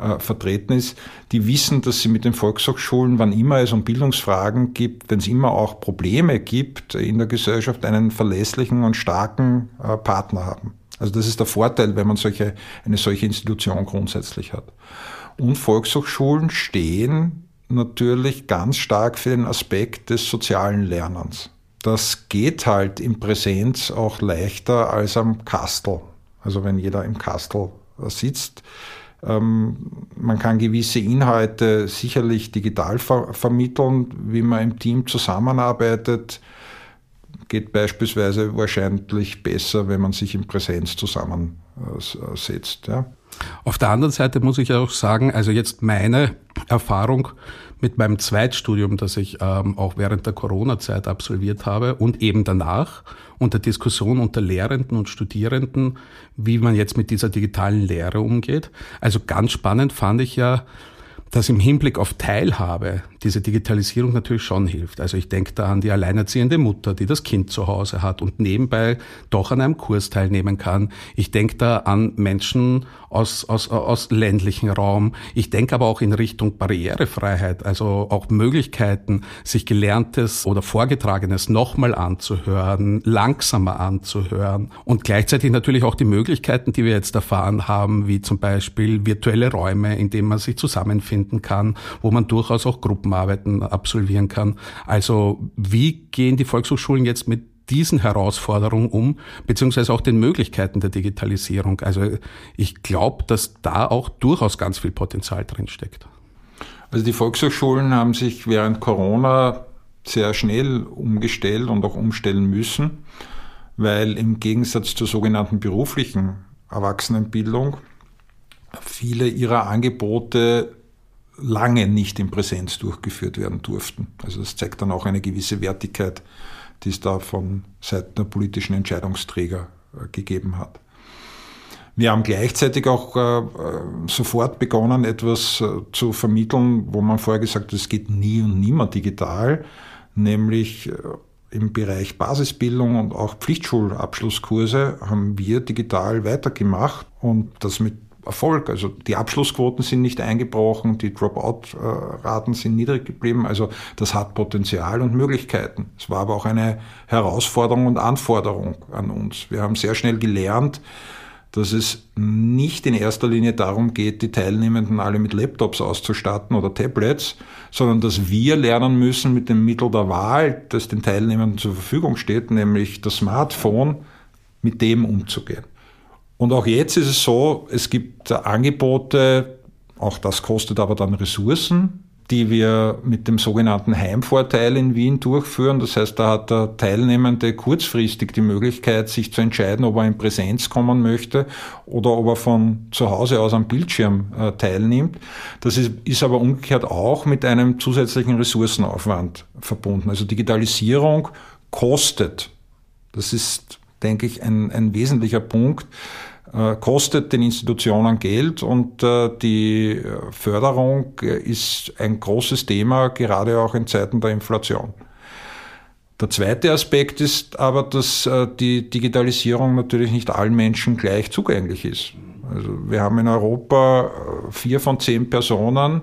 äh, vertreten ist, die wissen, dass sie mit den Volkshochschulen, wann immer es um Bildungsfragen gibt, wenn es immer auch Probleme gibt in der Gesellschaft, einen verlässlichen und starken äh, Partner haben. Also das ist der Vorteil, wenn man solche, eine solche Institution grundsätzlich hat. Und Volkshochschulen stehen natürlich ganz stark für den Aspekt des sozialen Lernens. Das geht halt in Präsenz auch leichter als am Kastel. Also wenn jeder im Kastel sitzt, ähm, man kann gewisse Inhalte sicherlich digital ver vermitteln, wie man im Team zusammenarbeitet. Geht beispielsweise wahrscheinlich besser, wenn man sich in Präsenz zusammensetzt. Ja. Auf der anderen Seite muss ich auch sagen, also jetzt meine Erfahrung mit meinem Zweitstudium, das ich ähm, auch während der Corona-Zeit absolviert habe und eben danach unter Diskussion unter Lehrenden und Studierenden, wie man jetzt mit dieser digitalen Lehre umgeht. Also ganz spannend fand ich ja, dass im Hinblick auf Teilhabe diese Digitalisierung natürlich schon hilft. Also ich denke da an die alleinerziehende Mutter, die das Kind zu Hause hat und nebenbei doch an einem Kurs teilnehmen kann. Ich denke da an Menschen aus, aus, aus ländlichen Raum. Ich denke aber auch in Richtung Barrierefreiheit, also auch Möglichkeiten, sich Gelerntes oder Vorgetragenes nochmal anzuhören, langsamer anzuhören und gleichzeitig natürlich auch die Möglichkeiten, die wir jetzt erfahren haben, wie zum Beispiel virtuelle Räume, in denen man sich zusammenfinden kann, wo man durchaus auch Gruppen Gruppenarbeiten absolvieren kann. Also wie gehen die Volkshochschulen jetzt mit diesen Herausforderungen um, beziehungsweise auch den Möglichkeiten der Digitalisierung? Also ich glaube, dass da auch durchaus ganz viel Potenzial drin steckt. Also die Volkshochschulen haben sich während Corona sehr schnell umgestellt und auch umstellen müssen, weil im Gegensatz zur sogenannten beruflichen Erwachsenenbildung viele ihrer Angebote lange nicht in Präsenz durchgeführt werden durften. Also das zeigt dann auch eine gewisse Wertigkeit, die es da von Seiten der politischen Entscheidungsträger äh, gegeben hat. Wir haben gleichzeitig auch äh, äh, sofort begonnen, etwas zu vermitteln, wo man vorher gesagt hat, es geht nie und nimmer digital, nämlich im Bereich Basisbildung und auch Pflichtschulabschlusskurse haben wir digital weitergemacht und das mit Erfolg. Also die Abschlussquoten sind nicht eingebrochen, die Dropout-Raten sind niedrig geblieben. Also das hat Potenzial und Möglichkeiten. Es war aber auch eine Herausforderung und Anforderung an uns. Wir haben sehr schnell gelernt, dass es nicht in erster Linie darum geht, die Teilnehmenden alle mit Laptops auszustatten oder Tablets, sondern dass wir lernen müssen, mit dem Mittel der Wahl, das den Teilnehmenden zur Verfügung steht, nämlich das Smartphone, mit dem umzugehen. Und auch jetzt ist es so, es gibt Angebote, auch das kostet aber dann Ressourcen, die wir mit dem sogenannten Heimvorteil in Wien durchführen. Das heißt, da hat der Teilnehmende kurzfristig die Möglichkeit, sich zu entscheiden, ob er in Präsenz kommen möchte oder ob er von zu Hause aus am Bildschirm äh, teilnimmt. Das ist, ist aber umgekehrt auch mit einem zusätzlichen Ressourcenaufwand verbunden. Also Digitalisierung kostet. Das ist, denke ich, ein, ein wesentlicher Punkt äh, kostet den Institutionen Geld und äh, die Förderung ist ein großes Thema, gerade auch in Zeiten der Inflation. Der zweite Aspekt ist aber, dass äh, die Digitalisierung natürlich nicht allen Menschen gleich zugänglich ist. Also wir haben in Europa vier von zehn Personen,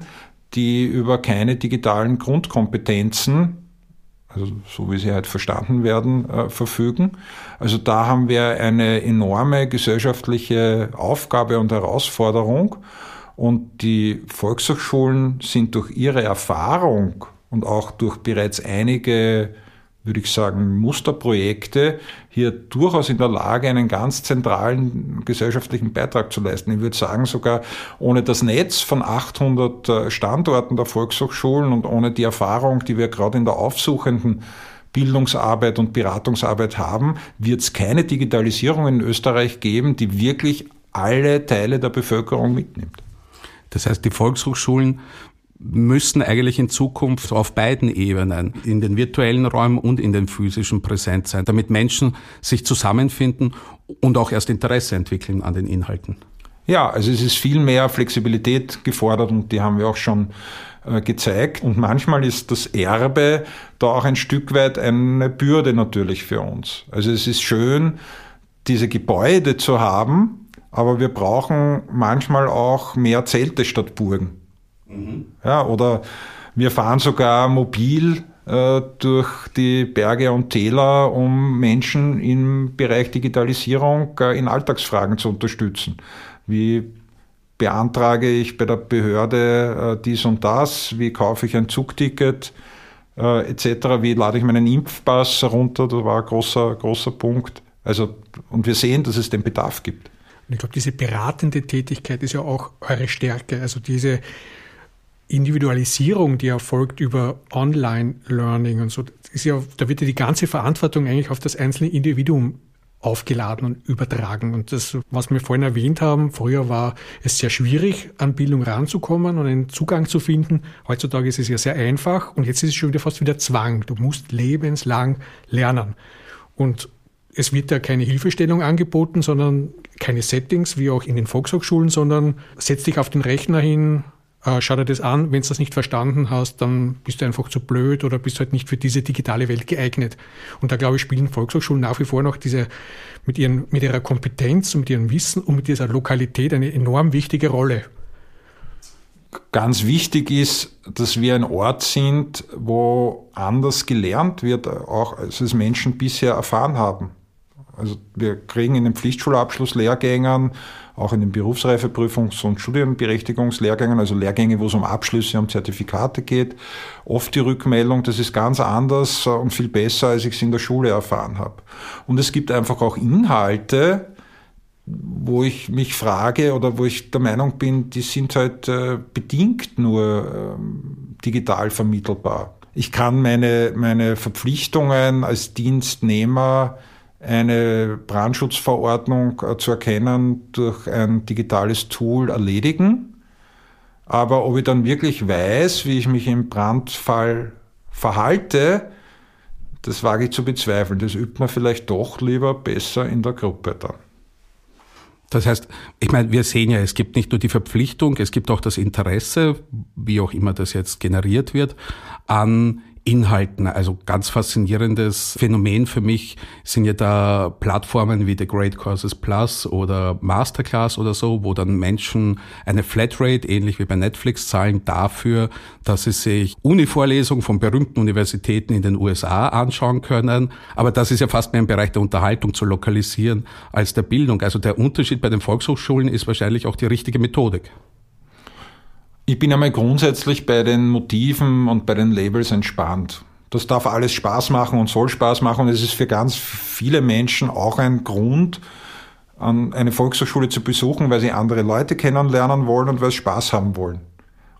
die über keine digitalen Grundkompetenzen also so wie sie halt verstanden werden, äh, verfügen. Also da haben wir eine enorme gesellschaftliche Aufgabe und Herausforderung. Und die Volkshochschulen sind durch ihre Erfahrung und auch durch bereits einige würde ich sagen, Musterprojekte hier durchaus in der Lage, einen ganz zentralen gesellschaftlichen Beitrag zu leisten. Ich würde sagen, sogar ohne das Netz von 800 äh, Standorten der Volkshochschulen und ohne die Erfahrung, die wir gerade in der aufsuchenden Bildungsarbeit und Beratungsarbeit haben, wird es keine Digitalisierung in Österreich geben, die wirklich alle Teile der Bevölkerung mitnimmt. Das heißt, die Volkshochschulen müssen eigentlich in Zukunft auf beiden Ebenen, in den virtuellen Räumen und in den physischen präsent sein, damit Menschen sich zusammenfinden und auch erst Interesse entwickeln an den Inhalten. Ja, also es ist viel mehr Flexibilität gefordert und die haben wir auch schon äh, gezeigt. Und manchmal ist das Erbe da auch ein Stück weit eine Bürde natürlich für uns. Also es ist schön, diese Gebäude zu haben, aber wir brauchen manchmal auch mehr Zelte statt Burgen. Mhm. Ja, oder wir fahren sogar mobil äh, durch die Berge und Täler, um Menschen im Bereich Digitalisierung äh, in Alltagsfragen zu unterstützen. Wie beantrage ich bei der Behörde äh, dies und das? Wie kaufe ich ein Zugticket? Etc. Wie lade ich meinen Impfpass herunter? Das war ein großer, großer Punkt. Also, und wir sehen, dass es den Bedarf gibt. Und ich glaube, diese beratende Tätigkeit ist ja auch eure Stärke. Also diese Individualisierung, die erfolgt über Online-Learning und so, ja, da wird ja die ganze Verantwortung eigentlich auf das einzelne Individuum aufgeladen und übertragen. Und das, was wir vorhin erwähnt haben, früher war es sehr schwierig, an Bildung ranzukommen und einen Zugang zu finden. Heutzutage ist es ja sehr einfach und jetzt ist es schon wieder fast wieder Zwang. Du musst lebenslang lernen. Und es wird da keine Hilfestellung angeboten, sondern keine Settings, wie auch in den Volkshochschulen, sondern setz dich auf den Rechner hin, äh, schau dir das an, wenn du das nicht verstanden hast, dann bist du einfach zu blöd oder bist halt nicht für diese digitale Welt geeignet. Und da glaube ich, spielen Volkshochschulen nach wie vor noch diese, mit, ihren, mit ihrer Kompetenz und mit ihrem Wissen und mit dieser Lokalität eine enorm wichtige Rolle. Ganz wichtig ist, dass wir ein Ort sind, wo anders gelernt wird, auch als es Menschen bisher erfahren haben. Also wir kriegen in den Pflichtschulabschlusslehrgängen auch in den Berufsreifeprüfungs- und Studienberechtigungslehrgängen, also Lehrgänge, wo es um Abschlüsse, um Zertifikate geht, oft die Rückmeldung, das ist ganz anders und viel besser, als ich es in der Schule erfahren habe. Und es gibt einfach auch Inhalte, wo ich mich frage oder wo ich der Meinung bin, die sind halt äh, bedingt nur ähm, digital vermittelbar. Ich kann meine, meine Verpflichtungen als Dienstnehmer eine Brandschutzverordnung äh, zu erkennen durch ein digitales Tool erledigen. Aber ob ich dann wirklich weiß, wie ich mich im Brandfall verhalte, das wage ich zu bezweifeln. Das übt man vielleicht doch lieber besser in der Gruppe dann. Das heißt, ich meine, wir sehen ja, es gibt nicht nur die Verpflichtung, es gibt auch das Interesse, wie auch immer das jetzt generiert wird, an Inhalten. Also ganz faszinierendes Phänomen für mich sind ja da Plattformen wie The Great Courses Plus oder Masterclass oder so, wo dann Menschen eine Flatrate, ähnlich wie bei Netflix, zahlen dafür, dass sie sich Uni-Vorlesungen von berühmten Universitäten in den USA anschauen können. Aber das ist ja fast mehr im Bereich der Unterhaltung zu lokalisieren als der Bildung. Also der Unterschied bei den Volkshochschulen ist wahrscheinlich auch die richtige Methodik. Ich bin einmal grundsätzlich bei den Motiven und bei den Labels entspannt. Das darf alles Spaß machen und soll Spaß machen und es ist für ganz viele Menschen auch ein Grund, eine Volkshochschule zu besuchen, weil sie andere Leute kennenlernen wollen und weil sie Spaß haben wollen.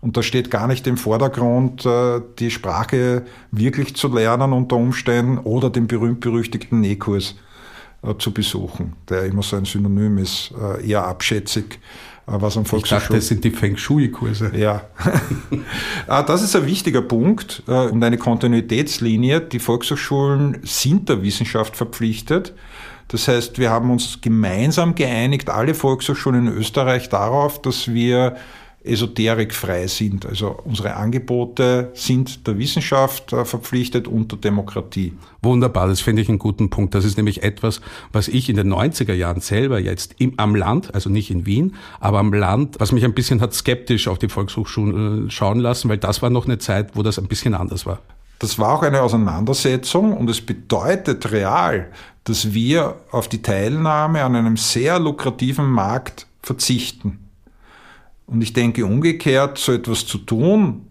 Und da steht gar nicht im Vordergrund, äh, die Sprache wirklich zu lernen unter Umständen oder den berühmt-berüchtigten Nähkurs äh, zu besuchen, der immer so ein Synonym ist, äh, eher abschätzig was am Volkshochschule... Ich dachte, das sind die Feng Shui-Kurse. Ja. Ah, das ist ein wichtiger Punkt und eine Kontinuitätslinie. Die Volkshochschulen sind der Wissenschaft verpflichtet. Das heißt, wir haben uns gemeinsam geeinigt, alle Volkshochschulen in Österreich, darauf, dass wir esoterikfrei sind. Also unsere Angebote sind der Wissenschaft äh, verpflichtet und der Demokratie. Wunderbar, das finde ich einen guten Punkt. Das ist nämlich etwas, was ich in den 90er Jahren selber jetzt im, am Land, also nicht in Wien, aber am Land, was mich ein bisschen hat skeptisch auf die Volkshochschulen äh, schauen lassen, weil das war noch eine Zeit, wo das ein bisschen anders war. Das war auch eine Auseinandersetzung und es bedeutet real, dass wir auf die Teilnahme an einem sehr lukrativen Markt verzichten. Und ich denke umgekehrt, so etwas zu tun,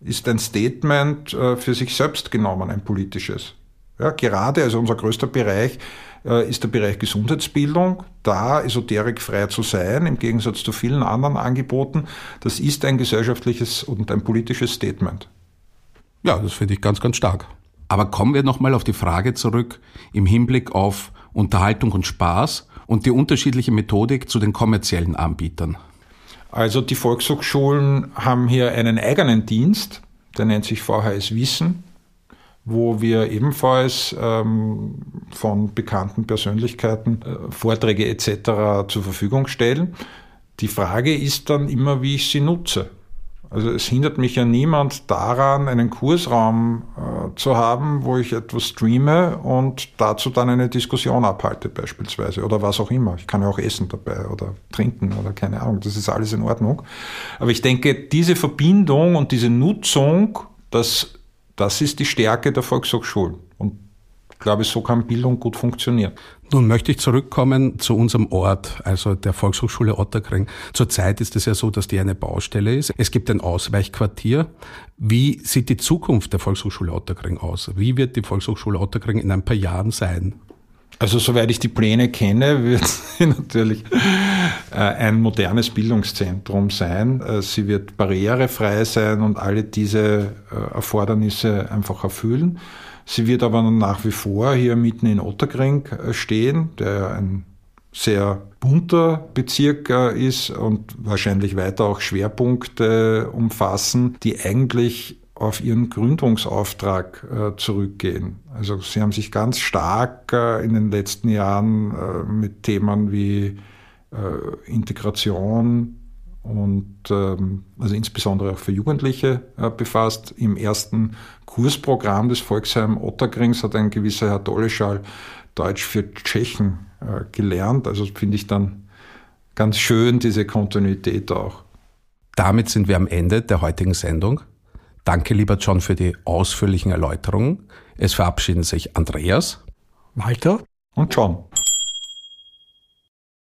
ist ein Statement äh, für sich selbst genommen, ein politisches. Ja, gerade, also unser größter Bereich äh, ist der Bereich Gesundheitsbildung, da esoterikfrei zu sein, im Gegensatz zu vielen anderen Angeboten, das ist ein gesellschaftliches und ein politisches Statement. Ja, das finde ich ganz, ganz stark. Aber kommen wir nochmal auf die Frage zurück im Hinblick auf Unterhaltung und Spaß und die unterschiedliche Methodik zu den kommerziellen Anbietern. Also die Volkshochschulen haben hier einen eigenen Dienst, der nennt sich VHS Wissen, wo wir ebenfalls ähm, von bekannten Persönlichkeiten äh, Vorträge etc. zur Verfügung stellen. Die Frage ist dann immer, wie ich sie nutze. Also es hindert mich ja niemand daran, einen Kursraum äh, zu haben, wo ich etwas streame und dazu dann eine Diskussion abhalte beispielsweise oder was auch immer. Ich kann ja auch essen dabei oder trinken oder keine Ahnung, das ist alles in Ordnung. Aber ich denke, diese Verbindung und diese Nutzung, das, das ist die Stärke der Volkshochschulen. Ich glaube, so kann Bildung gut funktionieren. Nun möchte ich zurückkommen zu unserem Ort, also der Volkshochschule Otterkring. Zurzeit ist es ja so, dass die eine Baustelle ist. Es gibt ein Ausweichquartier. Wie sieht die Zukunft der Volkshochschule Otterkring aus? Wie wird die Volkshochschule Otterkring in ein paar Jahren sein? Also soweit ich die Pläne kenne, wird sie natürlich äh, ein modernes Bildungszentrum sein. Äh, sie wird barrierefrei sein und alle diese äh, Erfordernisse einfach erfüllen. Sie wird aber nach wie vor hier mitten in Otterkring äh, stehen, der ein sehr bunter Bezirk äh, ist und wahrscheinlich weiter auch Schwerpunkte umfassen, die eigentlich auf ihren Gründungsauftrag äh, zurückgehen. Also sie haben sich ganz stark in den letzten Jahren mit Themen wie Integration, und ähm, also insbesondere auch für Jugendliche äh, befasst. Im ersten Kursprogramm des Volksheim Otterkrings hat ein gewisser Herr Doleschal Deutsch für Tschechen äh, gelernt. Also finde ich dann ganz schön diese Kontinuität auch. Damit sind wir am Ende der heutigen Sendung. Danke, lieber John, für die ausführlichen Erläuterungen. Es verabschieden sich Andreas, Walter und John.